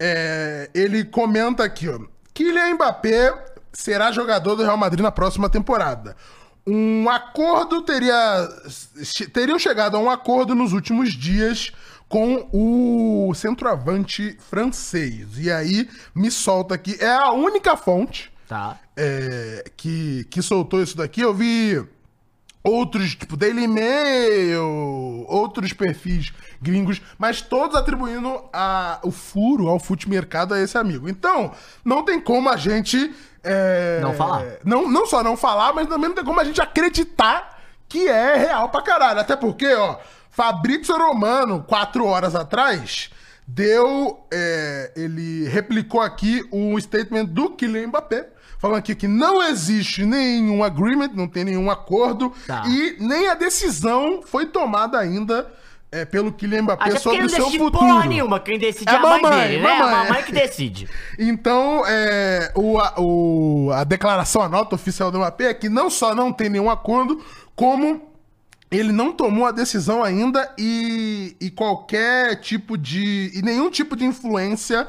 é, ele comenta aqui, ó. Kylian Mbappé será jogador do Real Madrid na próxima temporada. Um acordo teria. Teriam chegado a um acordo nos últimos dias com o centroavante francês. E aí, me solta aqui. É a única fonte tá. é, que, que soltou isso daqui. Eu vi outros, tipo Daily Mail, outros perfis gringos, mas todos atribuindo a, o furo ao fute mercado a esse amigo. Então, não tem como a gente. é, Não falar. Não, não só não falar, mas também não tem como a gente acreditar que é real pra caralho. Até porque, ó, Fabrício Romano, quatro horas atrás, deu. é, ele replicou aqui um statement do Kylian Mbappé. Falando aqui que não existe nenhum agreement, não tem nenhum acordo, Tá. e nem a decisão foi tomada ainda é, pelo Kylian Mbappé Até sobre o seu decide futuro. porra nenhuma. Quem decide é, É a mãe, mamãe, dele, né? mamãe. A mamãe que decide. [laughs] Então, é, o, a, o- a declaração, a nota oficial do Mbappé é que não só não tem nenhum acordo, como ele não tomou a decisão ainda e, e qualquer tipo de. e nenhum tipo de influência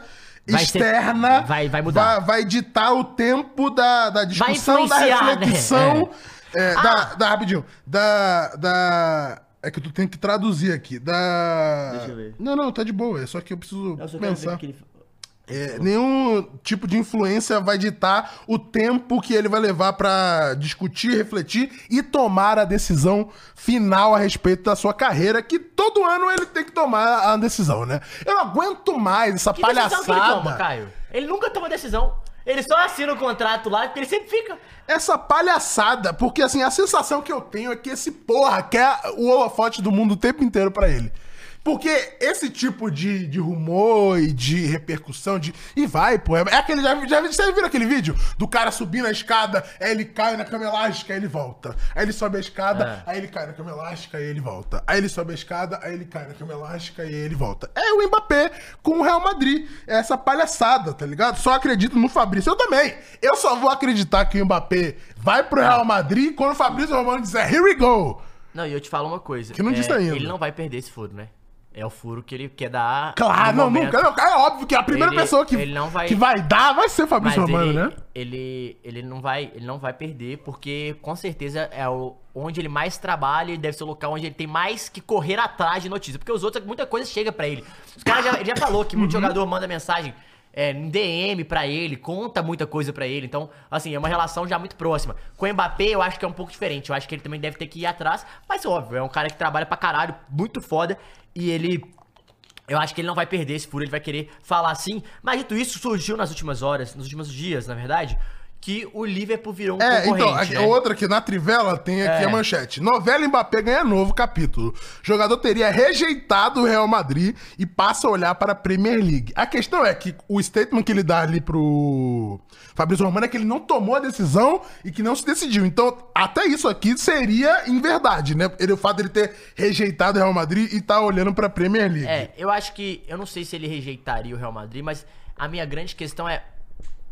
Vai ser- externa vai- vai mudar. Vai, vai ditar o tempo da, da discussão, da né? reflexão. é, Ah! da, da- rapidinho. Da. da é que tu tem que traduzir aqui. Da. Deixa eu ver. Não, não, tá de boa. É só que eu preciso Eu ver pensar. que ele... É, nenhum tipo de influência vai ditar o tempo que ele vai levar pra discutir, refletir e tomar a decisão final a respeito da sua carreira, que todo ano ele tem que tomar a decisão, né? Eu não aguento mais essa Que decisão que ele palhaçada. toma, Caio? Ele nunca toma decisão. Ele só assina o contrato lá, porque ele sempre fica. essa palhaçada, porque assim, a sensação que eu tenho é que esse porra quer o holofote do mundo o tempo inteiro pra ele. Porque esse tipo de, de rumor e de repercussão de. E vai, pô. É aquele. Já, já, já viram aquele vídeo? Do cara subindo a escada, aí ele cai na cama elástica, aí ele volta. Aí ele sobe a escada, aí ele cai na cama elástica, aí ele volta. Aí ele sobe a escada, aí ele cai na cama elástica, e aí ele volta. É o Mbappé com o Real Madrid. É essa palhaçada, tá ligado? Só acredito no Fabrício. Eu também. Eu só vou acreditar que o Mbappé vai pro Real Madrid quando o Fabrício Romano disser, here we go. Não, e eu te falo uma coisa. Que não disse ainda. Ele não vai perder esse furo, né? É o furo que ele quer dar. Claro, não, momento. nunca. Não, é óbvio que a primeira Ele- pessoa que, ele não vai- que vai dar vai ser o Fabrício Romano, ele, né? ele, ele, não vai, ele não vai perder, porque com certeza é o, onde ele mais trabalha e deve ser o local onde ele tem mais que correr atrás de notícia. Porque os outros, muita coisa chega pra ele. Os caras já, ele já falou que Uhum. muito jogador manda mensagem é, DM pra ele, conta muita coisa pra ele. Então, assim, é uma relação já muito próxima. Com o Mbappé, eu acho que é um pouco diferente. Eu acho que ele também deve ter que ir atrás. Mas, óbvio, é um cara que trabalha pra caralho, muito foda. E ele eu acho que ele não vai perder esse furo, ele vai querer falar sim. Mas dito isso, surgiu nas últimas horas, nos últimos dias, na verdade, que o Liverpool virou um É, então, concorrente, aqui- né? outra aqui na Trivela tem aqui É. a manchete. Novela Mbappé ganha novo capítulo. Jogador teria rejeitado o Real Madrid e passa a olhar para a Premier League. A questão é que o statement que ele dá ali pro Fabrício Romano é que ele não tomou a decisão e que não se decidiu. Então, até isso aqui seria em verdade, né? Ele, o fato dele ter rejeitado o Real Madrid e tá olhando para a Premier League. É, eu acho que. Eu não sei se ele rejeitaria o Real Madrid, mas a minha grande questão é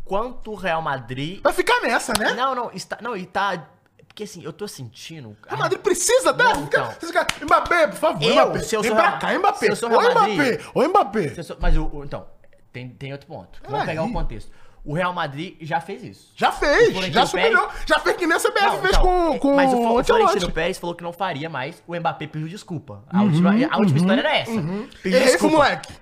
quanto o Real Madrid. Vai ficar nessa, né? Não, não, está. Não, e tá. Porque assim, eu tô sentindo. O Real Madrid precisa Fica- então. fica- Mbappé, por favor, Eu, Mbappé. se eu Vem pra Real- cá, Mbappé. se eu Ô, Mbappé. Ô, Mbappé. Sou- Mas o. Então, tem, tem outro ponto. Vamos Peraí. pegar o contexto. O Real Madrid já fez isso. Já fez, já subiu, já fez que nem a CBF Não, fez então, com, com Mas o, o. Florentino Pérez falou que não faria mais. O Mbappé pediu desculpa. A última, a última história era essa. Pediu Uhum, Errei pro desculpa. moleque.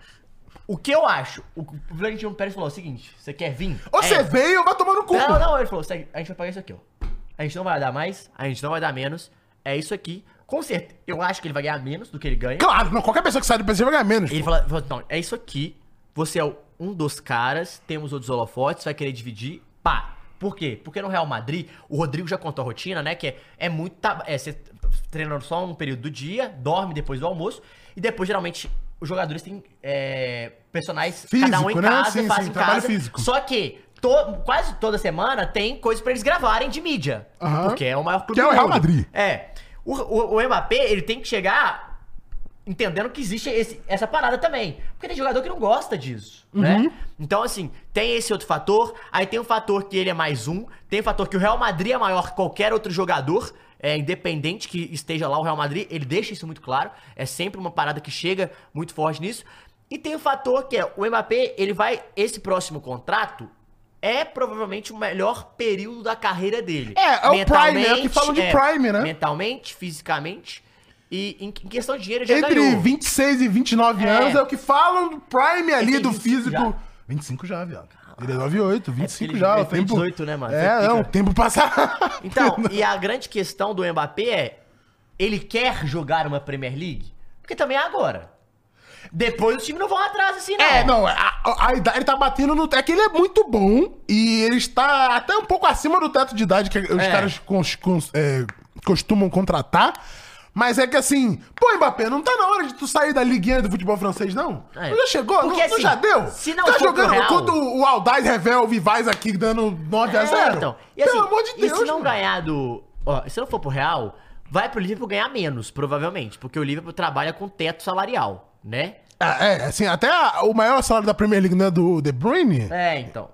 O que eu acho? O, Florentino Pérez falou o seguinte: você quer vir? Ou você É. veio ou vai tomar no cu. Não, não, ele falou: "Segue, a gente vai pagar isso aqui, ó. A gente não vai dar mais, a gente não vai dar menos. É isso aqui. Com certeza, eu acho que ele vai ganhar menos do que ele ganha. Claro, não, qualquer pessoa que sai do PC vai ganhar menos. Ele falou, não, é isso aqui. Você é um dos caras, temos outros holofotes, vai querer dividir, pá. Por quê? Porque no Real Madrid, o Rodrigo já contou a rotina, né? Que é, é muito. É, você treina só um período do dia, dorme depois do almoço, e depois, geralmente, os jogadores têm é, personagens, cada um em Físico, né? casa, Sim, sim, em trabalho casa. físico. Só que to- quase toda semana tem coisa pra eles gravarem de mídia. Porque é o maior clube Que é o Real. Madrid. É. O, o, o Mbappé, ele tem que chegar entendendo que existe esse- essa parada também. Porque tem jogador que não gosta disso, Uhum. né? Então, assim, tem esse outro fator. Aí tem o fator que ele é mais um. Tem o fator que o Real Madrid é maior que qualquer outro jogador. É, independente que esteja lá o Real Madrid, ele deixa isso muito claro. É sempre uma parada que chega muito forte nisso. E tem o fator que é o Mbappé, ele vai. Esse próximo contrato é provavelmente o melhor período da carreira dele. É, é o Prime, é o que falam de Prime, né? Mentalmente, fisicamente. E em, questão de dinheiro, ele já Entre ganhou. 26 e 29 É. anos é o que falam do prime ali, do 25 físico. já? 25 já, viado. Ele é 98, 25 ele- já. ele o foi tempo... 18, né, mano? Foi É, pica. não, o tempo passa. Então, [laughs] e a grande questão do Mbappé é: ele quer jogar uma Premier League? Porque também é agora. Depois os times não vão atrás assim, não. É, não, a, a- a idade, ele tá batendo no. É que ele é muito bom e ele está até um pouco acima do teto de idade que os É. caras cons- cons- é, costumam contratar. Mas é que assim, pô, Mbappé, não tá na hora de tu sair da liguinha do futebol francês, não? É. Tu já chegou? Porque, não, tu assim, já deu? se não tá jogando Real- quando o Aldaz Revel o Vivaz aqui dando 9 a 0 então. E Pelo assim, amor de Deus. e se não mano. ganhar do. Ó, se não for pro Real, vai pro Liverpool ganhar menos, provavelmente, porque o Liverpool trabalha com teto salarial, né? Ah, é, assim, até a- o maior salário da Premier League não é do De Bruyne? É, então.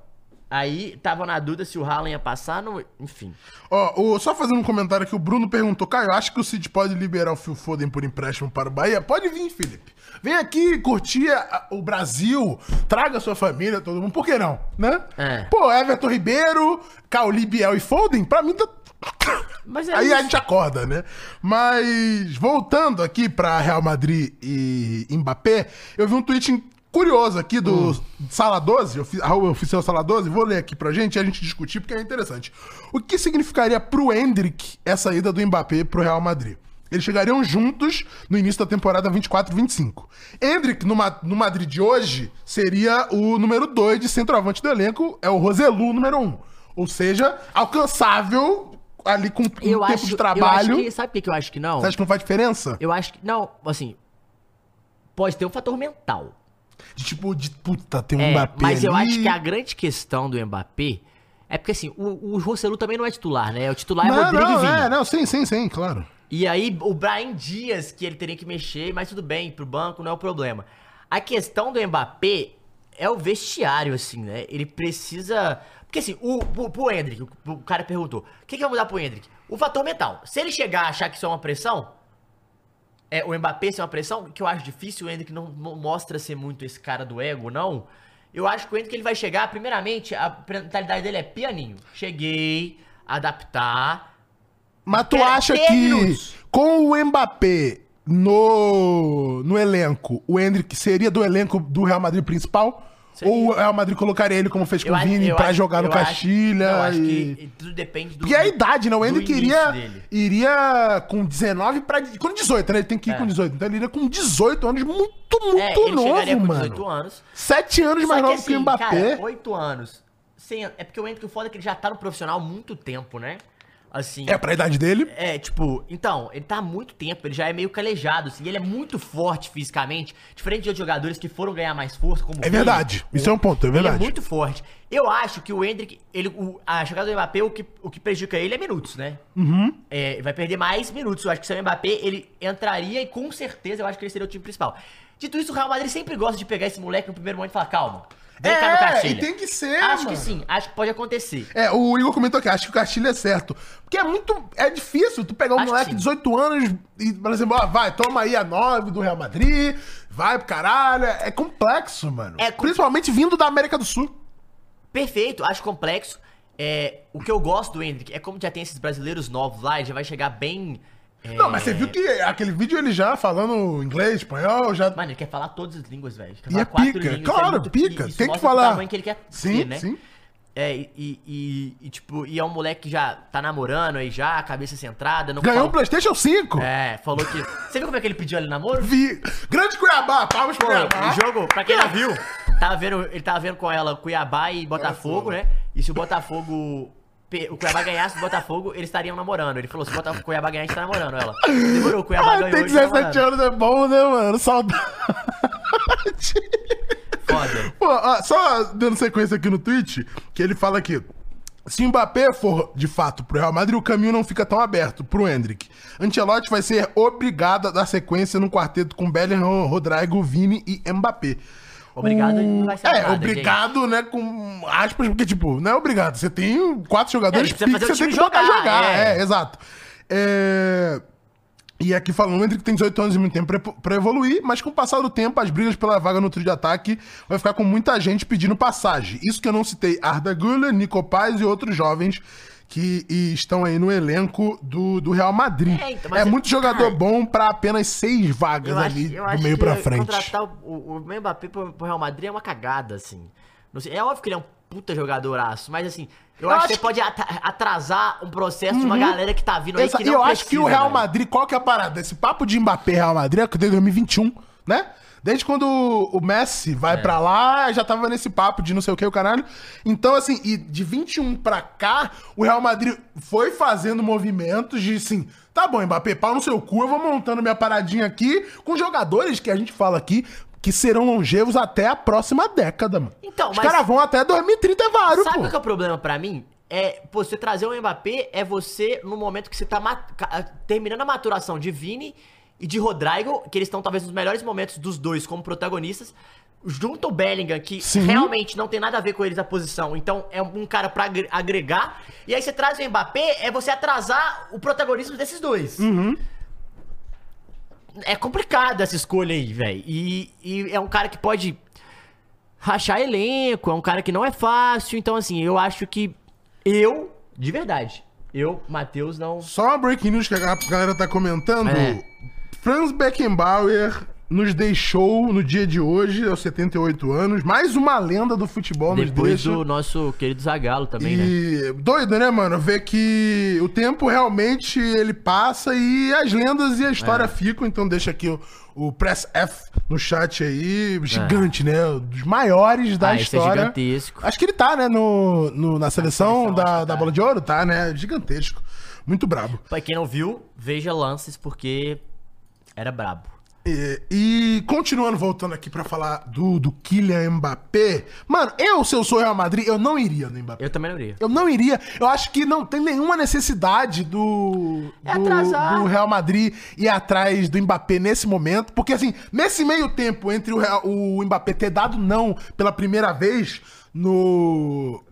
Aí tava na dúvida se o Haaland ia passar, no... enfim. Ó, o- só fazendo um comentário aqui, o Bruno perguntou, Caio, acho que o City pode liberar o Phil Foden por empréstimo para o Bahia? Pode vir, Felipe. Vem aqui curtir a- o Brasil, traga sua família, todo mundo, por que não, né? É. Pô, Everton Ribeiro, Cauli, Biel e Foden, pra mim tá... [coughs] Mas é Aí isso. a gente acorda, né? Mas voltando aqui pra Real Madrid e Mbappé, eu vi um tweet curioso aqui do Sala 12, ofi- arroba oficial Sala 12, vou ler aqui pra gente e a gente discutir porque é interessante. O que significaria pro Hendrick essa ida do Mbappé pro Real Madrid? Eles chegariam juntos no início da temporada 24-25. Hendrick, no, Ma- no Madrid de hoje, seria o número 2 de centroavante do elenco, é o Roselu número 1. Um. Ou seja, alcançável ali com, com Eu tempo acho, de trabalho. Que, sabe por que que eu acho que não? Você acha que não faz diferença? Eu acho que. Não, assim. Pode ter um fator mental. De tipo, de puta, tem um É, Mbappé mas eu ali. acho que a grande questão do Mbappé é porque assim, o, o Rossellu também não é titular, né? O titular é Não, Rodrigo e não, Vini. é, não, sim, sim, sim, claro. E aí o Brian Dias, que ele teria que mexer, mas tudo bem, pro banco não é o problema. A questão do Mbappé é o vestiário, assim, né? Ele precisa. Porque assim, o, o, pro Hendrick, o, o cara perguntou: o que, que vai mudar pro Hendrick? O fator mental. Se ele chegar a achar que isso é uma pressão, é, o Mbappé ser uma pressão, que eu acho difícil, o Hendrick não, mostra ser muito esse cara do ego, não. Eu acho que o Hendrick ele vai chegar, primeiramente, a mentalidade dele é pianinho. Cheguei, adaptar. Mas tu acha que minutos. com o Mbappé no, no elenco, o Hendrick seria do elenco do Real Madrid principal? Seria. Ou o Real Madrid colocaria ele como fez com o acho- Vini pra acho- jogar no acho- Castilha? Não, acho e... que tudo depende do. Porque é a idade, né? O início iria, dele. iria com 19 pra. Com 18, né? Ele tem que ir É. com 18. Então ele iria com 18 anos, muito, muito É, ele novo, com mano. 18 anos. 7 anos mais Só novo que o Mbappé. Cara, 8 anos. Sem, é porque o Hendrick, o foda é que ele já tá no profissional há muito tempo, né? Assim. É, pra idade dele. É, tipo, então, ele tá há muito tempo, ele já é meio calejado, assim, e ele é muito forte fisicamente, diferente de outros jogadores que foram ganhar mais força, como o É verdade. Isso é um ponto, é Ele é verdade. muito forte. Eu acho que o Hendrick, ele, o- a chegada do Mbappé, o que, o que prejudica ele é minutos, né? Uhum. É, vai perder mais minutos. Eu acho que se o Mbappé, ele entraria e com certeza eu acho que ele seria o time principal. Dito isso, o Real Madrid sempre gosta de pegar esse moleque no primeiro momento e falar, calma, vem cá no É, e tem que ser, Acho mano. que sim, acho que pode acontecer. É, o Igor comentou aqui, acho que o Castilho é certo. Porque é muito. É difícil tu pegar um Acho que moleque de sim. 18 anos e, por exemplo, ó, vai, toma aí a 9 do Real Madrid, vai pro caralho. É complexo, mano. É com- Principalmente vindo da América do Sul. Perfeito, acho complexo. É, o que eu gosto do Hendrick é como já tem esses brasileiros novos lá, ele já vai chegar bem. É, Não, mas você viu que aquele vídeo ele já falando inglês, espanhol, já. Mano, ele quer falar todas as línguas, velho. E é pica, línguas, claro, é muito- pica, isso tem que o falar. tamanho que ele quer Sim, né? sim. É, e, e, e, tipo, e é um moleque que já tá namorando aí já, cabeça centrada. Não Ganhou fala- um PlayStation 5. É, falou que. Você viu como é que ele pediu ali namoro? Vi. Grande Cuiabá, palmas pro Cuiabá. o jogo, pra quem não viu, tava vendo, ele tava vendo com ela Cuiabá e Botafogo, né? E se o Botafogo. O Cuiabá ganhasse o Botafogo, eles estariam namorando. Ele falou: se o Cuiabá ganhar, a gente tá namorando ela. Demorou, o Cuiabá Ah, ganhou. tem a gente tá 17 namorando. anos, é bom, né, mano? Saudade. Foda. Pô, ó, só dando sequência aqui no tweet, que ele fala aqui. Se o Mbappé for, de fato, pro Real Madrid, o caminho não fica tão aberto pro Hendrick. Ancelotti vai ser obrigado a dar sequência no quarteto com Bellingham, Rodrigo, Vini e Mbappé. Obrigado, não vai ser É, nada, obrigado, né, com aspas, porque, tipo, não é obrigado. Você tem quatro jogadores É, que o você tem que jogar, jogar. é. É, exato. É... E aqui falando, o Hendrick tem 18 anos e muito tempo pra, pra evoluir, mas com o passar do tempo, as brigas pela vaga no trio de ataque vai ficar com muita gente pedindo passagem. Isso que eu não citei Arda Güler, Nico Paz e outros jovens que estão aí no elenco do, do Real Madrid. É, então, É, mas é- muito jogador cara, bom pra apenas seis vagas acho, ali do meio que pra frente. contratar o, o, Mbappé pro, pro Real Madrid é uma cagada, assim. Sei, é óbvio que ele é um puta jogadoraço, mas assim, eu, Eu acho, acho que você pode ata- atrasar um processo de uma galera que tá vindo aí Exa- que não eu acho que o precisa, Real velho. Madrid, qual que é a parada? Esse papo de Mbappé Real Madrid é que desde 2021, né? Desde quando o Messi vai É. pra lá, já tava nesse papo de não sei o que, o caralho. Então, assim, e de 21 pra cá, o Real Madrid foi fazendo movimentos de, assim, tá bom, Mbappé, pau no seu cu, eu vou montando minha paradinha aqui com jogadores que a gente fala aqui que serão longevos até a próxima década, mano. Então, Os mas- caras vão até 2030 é vários, Sabe qual que é o problema pra mim? é, pô, você trazer o Mbappé é você no momento que você tá terminando a maturação de Vini e de Rodrigo, que eles estão talvez nos melhores momentos dos dois como protagonistas. Junto o Bellingham, que Sim. realmente não tem nada a ver com eles a posição. Então é um cara pra agre- agregar. E aí você traz o Mbappé, é você atrasar o protagonismo desses dois. É complicado essa escolha aí, velho. E, e é um cara que pode rachar elenco, é um cara que não é fácil. Então, assim, eu acho que eu, de verdade, eu, Matheus, não. Só uma breaking news que a galera tá comentando. É. Franz Beckenbauer nos deixou no dia de hoje, aos 78 anos. Mais uma lenda do futebol nos Depois deixa. do nosso querido Zagalo também, né? E doido, né, mano? Ver que o tempo realmente ele passa e as lendas e a história É. ficam. Então deixa aqui o, o Press F no chat aí. Gigante, né? Dos maiores da Ah, é história. gigantesco. Acho que ele tá, né? No, no- na seleção, seleção, da, da tá. bola de ouro, tá, né? Gigantesco. Muito brabo. Pra quem não viu, veja lances, porque era brabo. E, e continuando, voltando aqui pra falar do, do Kylian Mbappé. Mano, eu, se eu sou Real Madrid, eu não iria no Mbappé. Eu também não iria. Eu não iria. Eu acho que não tem nenhuma necessidade do, É do, do Real Madrid ir atrás do Mbappé nesse momento. Porque, assim, nesse meio tempo entre o, Real- o Mbappé ter dado não pela primeira vez no.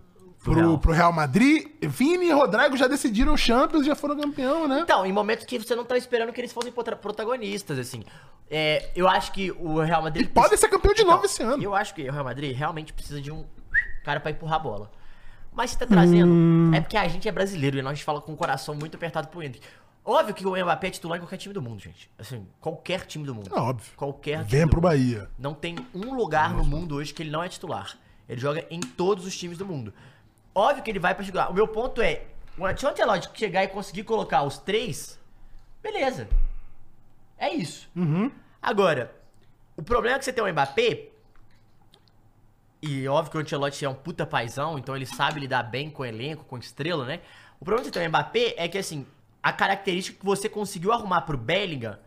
Pro, Real. pro Real Madrid, Vini e Rodrigo já decidiram o Champions e já foram campeão, né? Então, em momentos que você não tá esperando que eles fossem prota- protagonistas, assim. É, eu acho que o Real Madrid. Ele pode ser campeão de novo Então, esse ano. Eu acho que o Real Madrid realmente precisa de um cara pra empurrar a bola. Mas você tá trazendo. Hum. É porque a gente é brasileiro e nós fala com o coração muito apertado pro Hendrick. Óbvio que o Mbappé é titular em qualquer time do mundo, gente. Assim, qualquer time do mundo. É óbvio. Qualquer do pro. Bahia. Não tem um lugar no mundo hoje que ele não é titular. Ele joga em todos os times do mundo. Óbvio que ele vai pra jogar. O meu ponto é, o Ancelotti chegar e conseguir colocar os três, beleza. É isso. Agora, o problema é que você tem o Mbappé, e óbvio que o Ancelotti é um puta paizão, então ele sabe lidar bem com elenco, com estrela, né? O problema que você tem o Mbappé é que, assim, a característica que você conseguiu arrumar pro Bellingham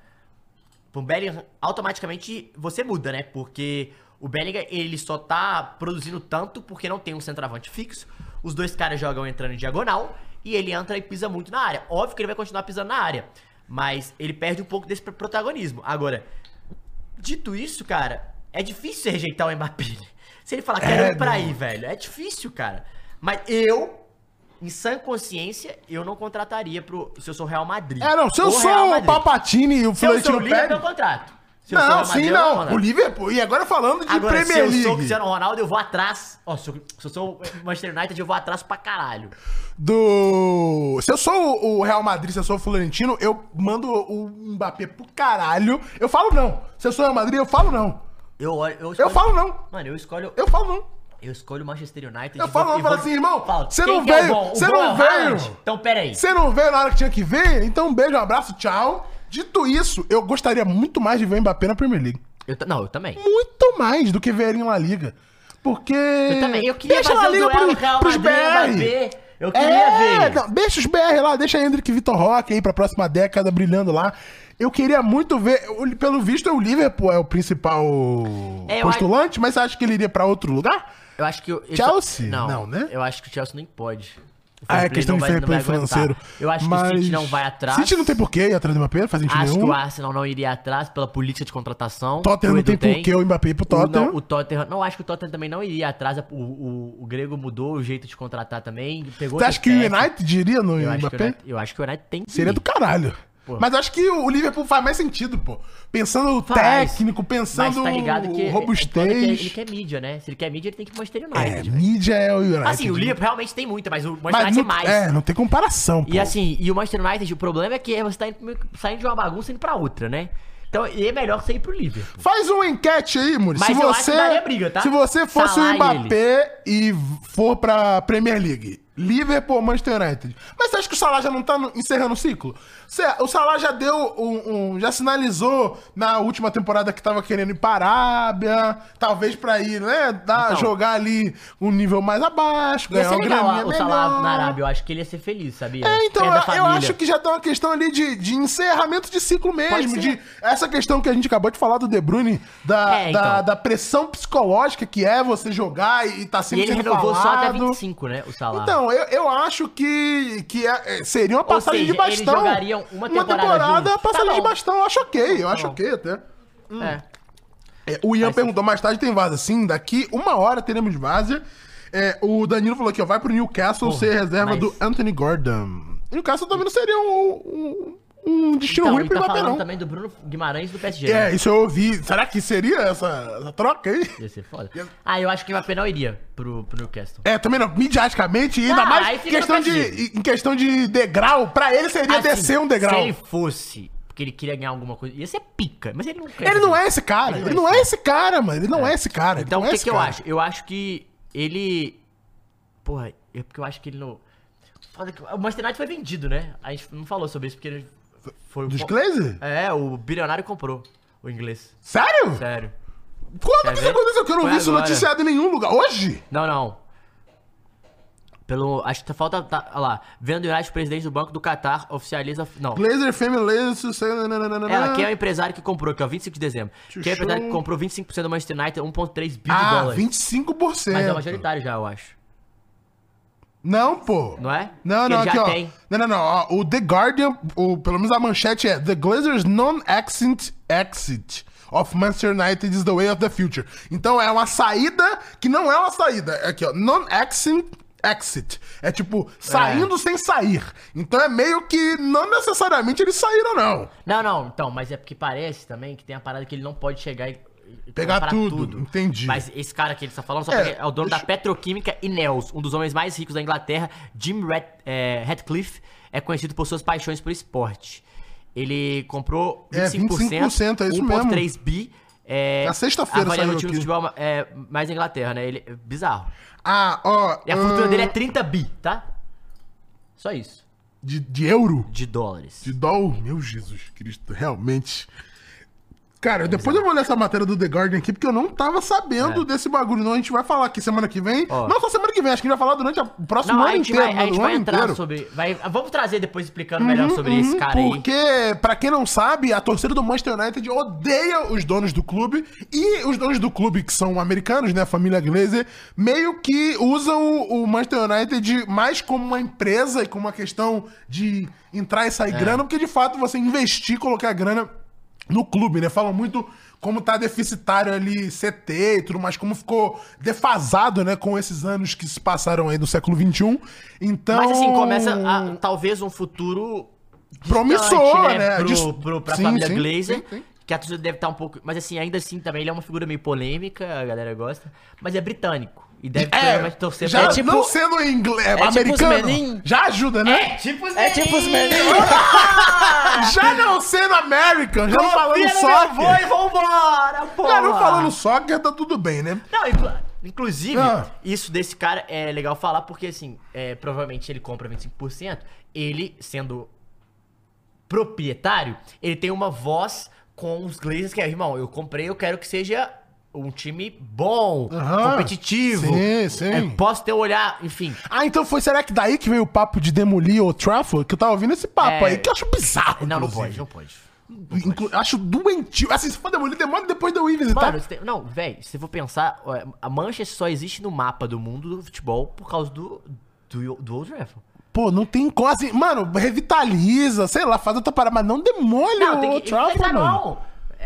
pro Bellingham, automaticamente você muda, né? Porque o Bellingham, ele só tá produzindo tanto porque não tem um centroavante fixo. Os dois caras jogam entrando em diagonal e ele entra e pisa muito na área. Óbvio que ele vai continuar pisando na área, mas ele perde um pouco desse protagonismo. Agora, dito isso, cara, é difícil você rejeitar o Mbappé. [laughs] Se ele falar, quero É, ir pra não. aí, velho, é difícil, cara. Mas eu, em sã consciência, eu não contrataria pro, se eu sou Real Madrid. É, não, se eu sou o. Palpatine e o Se eu sou Florentino o Pérez... contrato. Se eu sou Não, Madrid, sim, eu não. contrato. O Liverpool. E agora falando de Agora, Premier se eu League. sou o Cristiano Ronaldo, eu vou atrás. Ó, se eu, se eu sou o Manchester United, eu vou atrás pra caralho. Do. Se eu sou o Real Madrid, se eu sou o Florentino, eu mando o Mbappé pro caralho. Eu falo não. Se eu sou o Real Madrid, eu falo não. Eu, eu, Eu escolho- falo não. Mano, eu escolho. Eu falo não. Eu escolho o Manchester United. Eu falo vou- não, e falo assim, irmão, você não é veio, você não é o veio. Então, pera aí. Você não veio na hora que tinha que ver? Então um beijo, um abraço, tchau. Dito isso, eu gostaria muito mais de ver o Mbappé na Premier League. Eu não, eu também. Muito mais do que ver ele em La Liga. Porque. Eu também. Eu queria deixa fazer La Liga duelo pros, Real pros BR. Eu queria É, ver. não, deixa os BR lá, deixa Hendrick e Vitor Roque aí pra próxima década brilhando lá. Eu queria muito ver. Pelo visto, o Liverpool é o principal É, eu postulante, mas você acha que ele iria pra outro lugar? Eu acho que. o- ele Chelsea? Não, Não, né? Eu acho que o Chelsea nem pode. O Ah, é questão não de fair não play financeiro. Eu acho que o City não vai atrás. City não tem porquê ir atrás do Mbappé, faz sentido Acho que nenhum. o Arsenal não iria atrás pela política de contratação. Tottenham que o não tem Edu porquê o Mbappé ir pro O, Tottenham. não, o Tottenham. Não, acho que o Tottenham também não iria atrás. O, o, o Grego mudou o jeito de contratar também. Pegou Você acha que o. United iria no Eu acho, que o Mbappé? United, eu acho que o United tem que Seria ir. do caralho. Pô. Mas acho que o Liverpool faz mais sentido, pô. Pensando Faz. técnico, pensando Mas tá ligado que. o o foda é Ele robustez. quer mídia, né? Se ele quer mídia, ele tem que pro Manchester É, United. velho. mídia é o United. assim, o Liverpool realmente tem muita, mas o Manchester Mas United não, mais. é, não tem comparação, pô. E assim, e o Manchester United, o problema é que você tá indo- saindo de uma bagunça e indo pra outra, né? Então é melhor você ir pro Liverpool. Faz uma enquete aí, Muri. Mas se eu acho você, briga, tá? Se você fosse Salah o Mbappé e, for pra Premier League, Liverpool ou Manchester United. Mas você acha que o Salah já não tá encerrando o ciclo? O Salah já deu um, um- já sinalizou na última temporada que tava querendo ir pra Arábia, talvez pra ir, né, dar, Então. jogar ali um nível mais abaixo, ganhar uma legal o Salah na Arábia, eu acho que ele ia ser feliz, sabia? É, então, da eu, eu acho que já tem uma questão ali de, de encerramento de ciclo mesmo. De, essa questão que a gente acabou de falar do De Bruyne, da, É, então. da, da pressão psicológica que é você jogar e, e tá E sempre ele sendo renovou só até falado. 25, né? O Salah. Então, Então, eu, eu acho que, que é- é- seria uma passagem seja, de bastão. eles jogariam uma temporada juntos. passagem Tá de bastão. Eu acho ok, eu acho bom. ok até. É. É, o Ian Faz perguntou, mais tarde tem vaza. Sim, daqui uma hora teremos vaza. É, o Danilo falou aqui, ó, vai pro Newcastle Porra, ser reserva mas- do Anthony Gordon. Newcastle também não seria um, um, um destino Então, ruim pro tá Mbappé, não. também do Bruno Guimarães do PSG. né? É, isso eu ouvi. Será que seria essa, essa troca aí? Ia ser foda. Ah, eu acho que o Mbappé não iria pro, pro Newcastle. É, também não. Midiaticamente, e ainda Ah, mais questão, de, em questão de degrau, pra ele seria Assim, descer um degrau. Se ele fosse, porque ele queria ganhar alguma coisa, ia ser pica. Mas ele não quer. Ele não é esse cara. Ele não é esse cara, mano. Ele não é esse cara. ele Então o é que, esse que eu acho? Eu acho que ele. Porra, é porque eu acho que ele não. Foda que- O Manchester United foi vendido, né? A gente não falou sobre isso porque ele. Foi o. Dos Glazer? É, o bilionário comprou o inglês. Sério? Sério. Quando Quer que isso ver? aconteceu? Que eu não Foi vi isso agora. noticiado em nenhum lugar. Hoje? Não, não. Pelo. Acho que falta. Tá, olha lá. Vendo United, presidente do Banco do Qatar oficializa. Não. Glazer Family Laser. Ela, quem é o empresário que comprou, que é o 25 de dezembro. Quem é o empresário que comprou 25% do Manchester United, 1,3 bi de Ah, dólares. 25%. Mas é majoritário já, eu acho. Não, pô. Não é? Não, Porque não, aqui, ó. tem. Não, não, não. ó, o The Guardian, o, pelo menos a manchete é The Glazers non-exit exit of Manchester United is the way of the future. Então é uma saída que não é uma saída. É Aqui, ó. Non-exit exit. É tipo, saindo sem sair. Então é meio que não necessariamente eles saíram, não. Não, não, então, mas é porque parece também que tem a parada que ele não pode chegar e. e Pegar comprar tudo, entendi. Mas esse cara que ele está falando só É, porque é o dono deixa- da Petroquímica Ineos, um dos homens mais ricos da Inglaterra, Jim Rat, é, Ratcliffe, é conhecido por suas paixões por esporte. Ele comprou É, 25%, 25%, é isso 1,3 bi. É, Na sexta-feira saiu o time de futebol é, mais da Inglaterra, né? Ele, é bizarro. Ah, ó. E a fortuna ahn, dele é 30 bi, tá? Só isso. de, de euro? De dólares. De dólar? Meu Jesus Cristo, realmente. Cara, depois eu vou ler essa matéria do The Guardian aqui, porque eu não tava sabendo É. desse bagulho. Não, a gente vai falar aqui semana que vem. Ó. Não só semana que vem, acho que a gente vai falar durante a- o próximo Não, a ano gente inteiro. vai, a gente vai entrar inteiro. sobre. Vai, vamos trazer depois explicando melhor sobre esse cara aí. Uhum, Porque, pra quem não sabe, a torcida do Manchester United odeia os donos do clube. E os donos do clube, que são americanos, né? A família Glazer, meio que usam o, o Manchester United mais como uma empresa e como uma questão de entrar e É. sair grana, porque de fato você investir, colocar a grana no clube, né? Falam muito como tá deficitário ali CT e tudo mais, como ficou defasado, né, com esses anos que se passaram aí do século XXI. Então. Mas assim, começa a, talvez um futuro. distante, Promissor, né? Pro, Dis- pro, pra sim, família sim, Glazer. sim, sim. Que a torcida deve estar um pouco. Mas assim, ainda assim também ele é uma figura meio polêmica, a galera gosta. Mas é britânico. E deve É, torcer já pra- não sendo inglês, é, tipo americano, Menin. já ajuda, né? É tipo os É tipo os meninos. [laughs] Já não sendo American, já não falando soccer. avô e vambora, pô! Já não falando soccer, tá tudo bem, né? Não, inclu- inclusive, Ah. isso desse cara é legal falar porque, assim, é, provavelmente ele compra 25%, ele, sendo proprietário, ele tem uma voz com os Glazers que é, irmão, eu comprei, eu quero que seja um time bom, Aham. competitivo. Sim, sim. É, posso ter um olhar, enfim. Ah, então foi, será que daí que veio o papo de demolir o Trafford? Que eu tava ouvindo esse papo É. aí, que eu acho bizarro, Não, não inclusive. pode, não pode. Inclu- Acho doentio. Assim, se for demolir, demora depois de eu ir visitar. Mano, você tem- não, velho, se for pensar, ó, a Manchester só existe no mapa do mundo do futebol por causa do, do, do Old Trafford. Pô, não tem. Assim, mano, revitaliza, sei lá, faz outra parada, mas não demole Não, o tem que. Trafford, Mas, mano. não.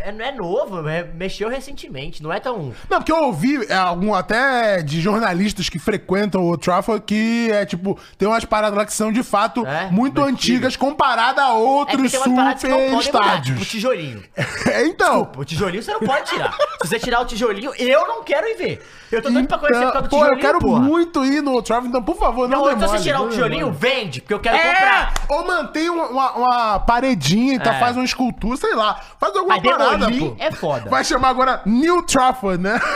É, não é novo, é- mexeu recentemente, não é tão. Não, porque eu ouvi é, algum até de jornalistas que frequentam o Trafford que é tipo, tem umas paradas lá que são de fato É, muito antigas. comparada a É outros que super mudar, tipo o estádios. tijolinho. [laughs] É, então. O tijolinho você não pode tirar. Se você tirar o tijolinho, eu não quero ir ver. Eu tô doido pra conhecer por Então, causa do pô, tijolinho, eu quero porra. muito ir no Trafford, então por favor, não, Não, então demole. se tirar o tijolinho, vende, porque eu quero É, comprar. ou mantém uma, uma- uma paredinha e tá, É. faz uma escultura, sei lá. Faz alguma Mas parada, pô. é foda. Vai chamar agora New Trafford, né? [laughs]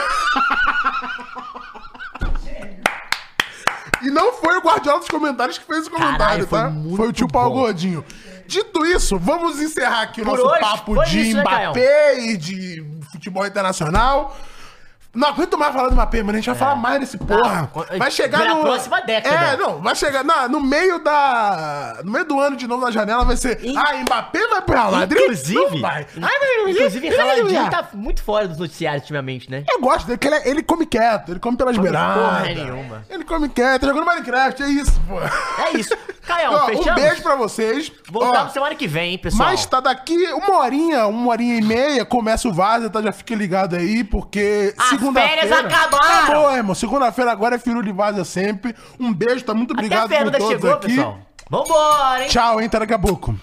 e não foi o Guardiola dos comentários que fez o comentário, Caralho, foi tá? muito foi o tio Paulo. Gordinho. Dito isso, vamos encerrar aqui o Por nosso hoje, papo foi de isso, né, Mbappé e de futebol internacional. Não aguento mais falar do Mbappé, mano. A gente vai falar mais desse porra. Vai chegar na no... próxima década. É, não, vai chegar na- no meio da... No meio do ano de novo na janela vai ser... Ah, Mbappé vai Real Madrid? Inclusive, vai. Inclusive, Raladinho tá muito fora dos noticiários ultimamente, né? Eu gosto dele, que ele, é- ele come quieto, ele come pelas beiradas. porra nenhuma. Ele come quieto, tá jogando Minecraft, é isso, pô. É isso. [laughs] Caião, Ó, um fechamos? beijo pra vocês. Voltamos Ó, semana que vem, hein, pessoal. Mas tá daqui uma horinha, uma horinha e meia, começa o Vaza, tá? Já fique ligado aí, porque As segunda-feira... férias acabaram! Acabou, irmão. Segunda-feira agora é Firu de Vaza sempre. Um beijo, tá muito Até obrigado a por todos chegou, aqui. pessoal. Vambora, hein? Tchau, hein? Até daqui a pouco.